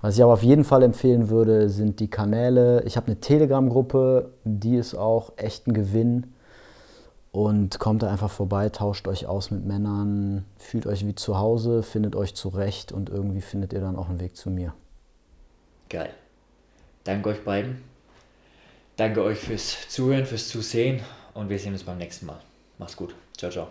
Was ich aber auf jeden Fall empfehlen würde, sind die Kanäle. Ich habe eine Telegram-Gruppe, die ist auch echt ein Gewinn und kommt da einfach vorbei, tauscht euch aus mit Männern, fühlt euch wie zu Hause, findet euch zurecht und irgendwie findet ihr dann auch einen Weg zu mir. Geil. Danke euch beiden. Danke euch fürs Zuhören, fürs Zusehen und wir sehen uns beim nächsten Mal. Macht's gut. Ciao, ciao.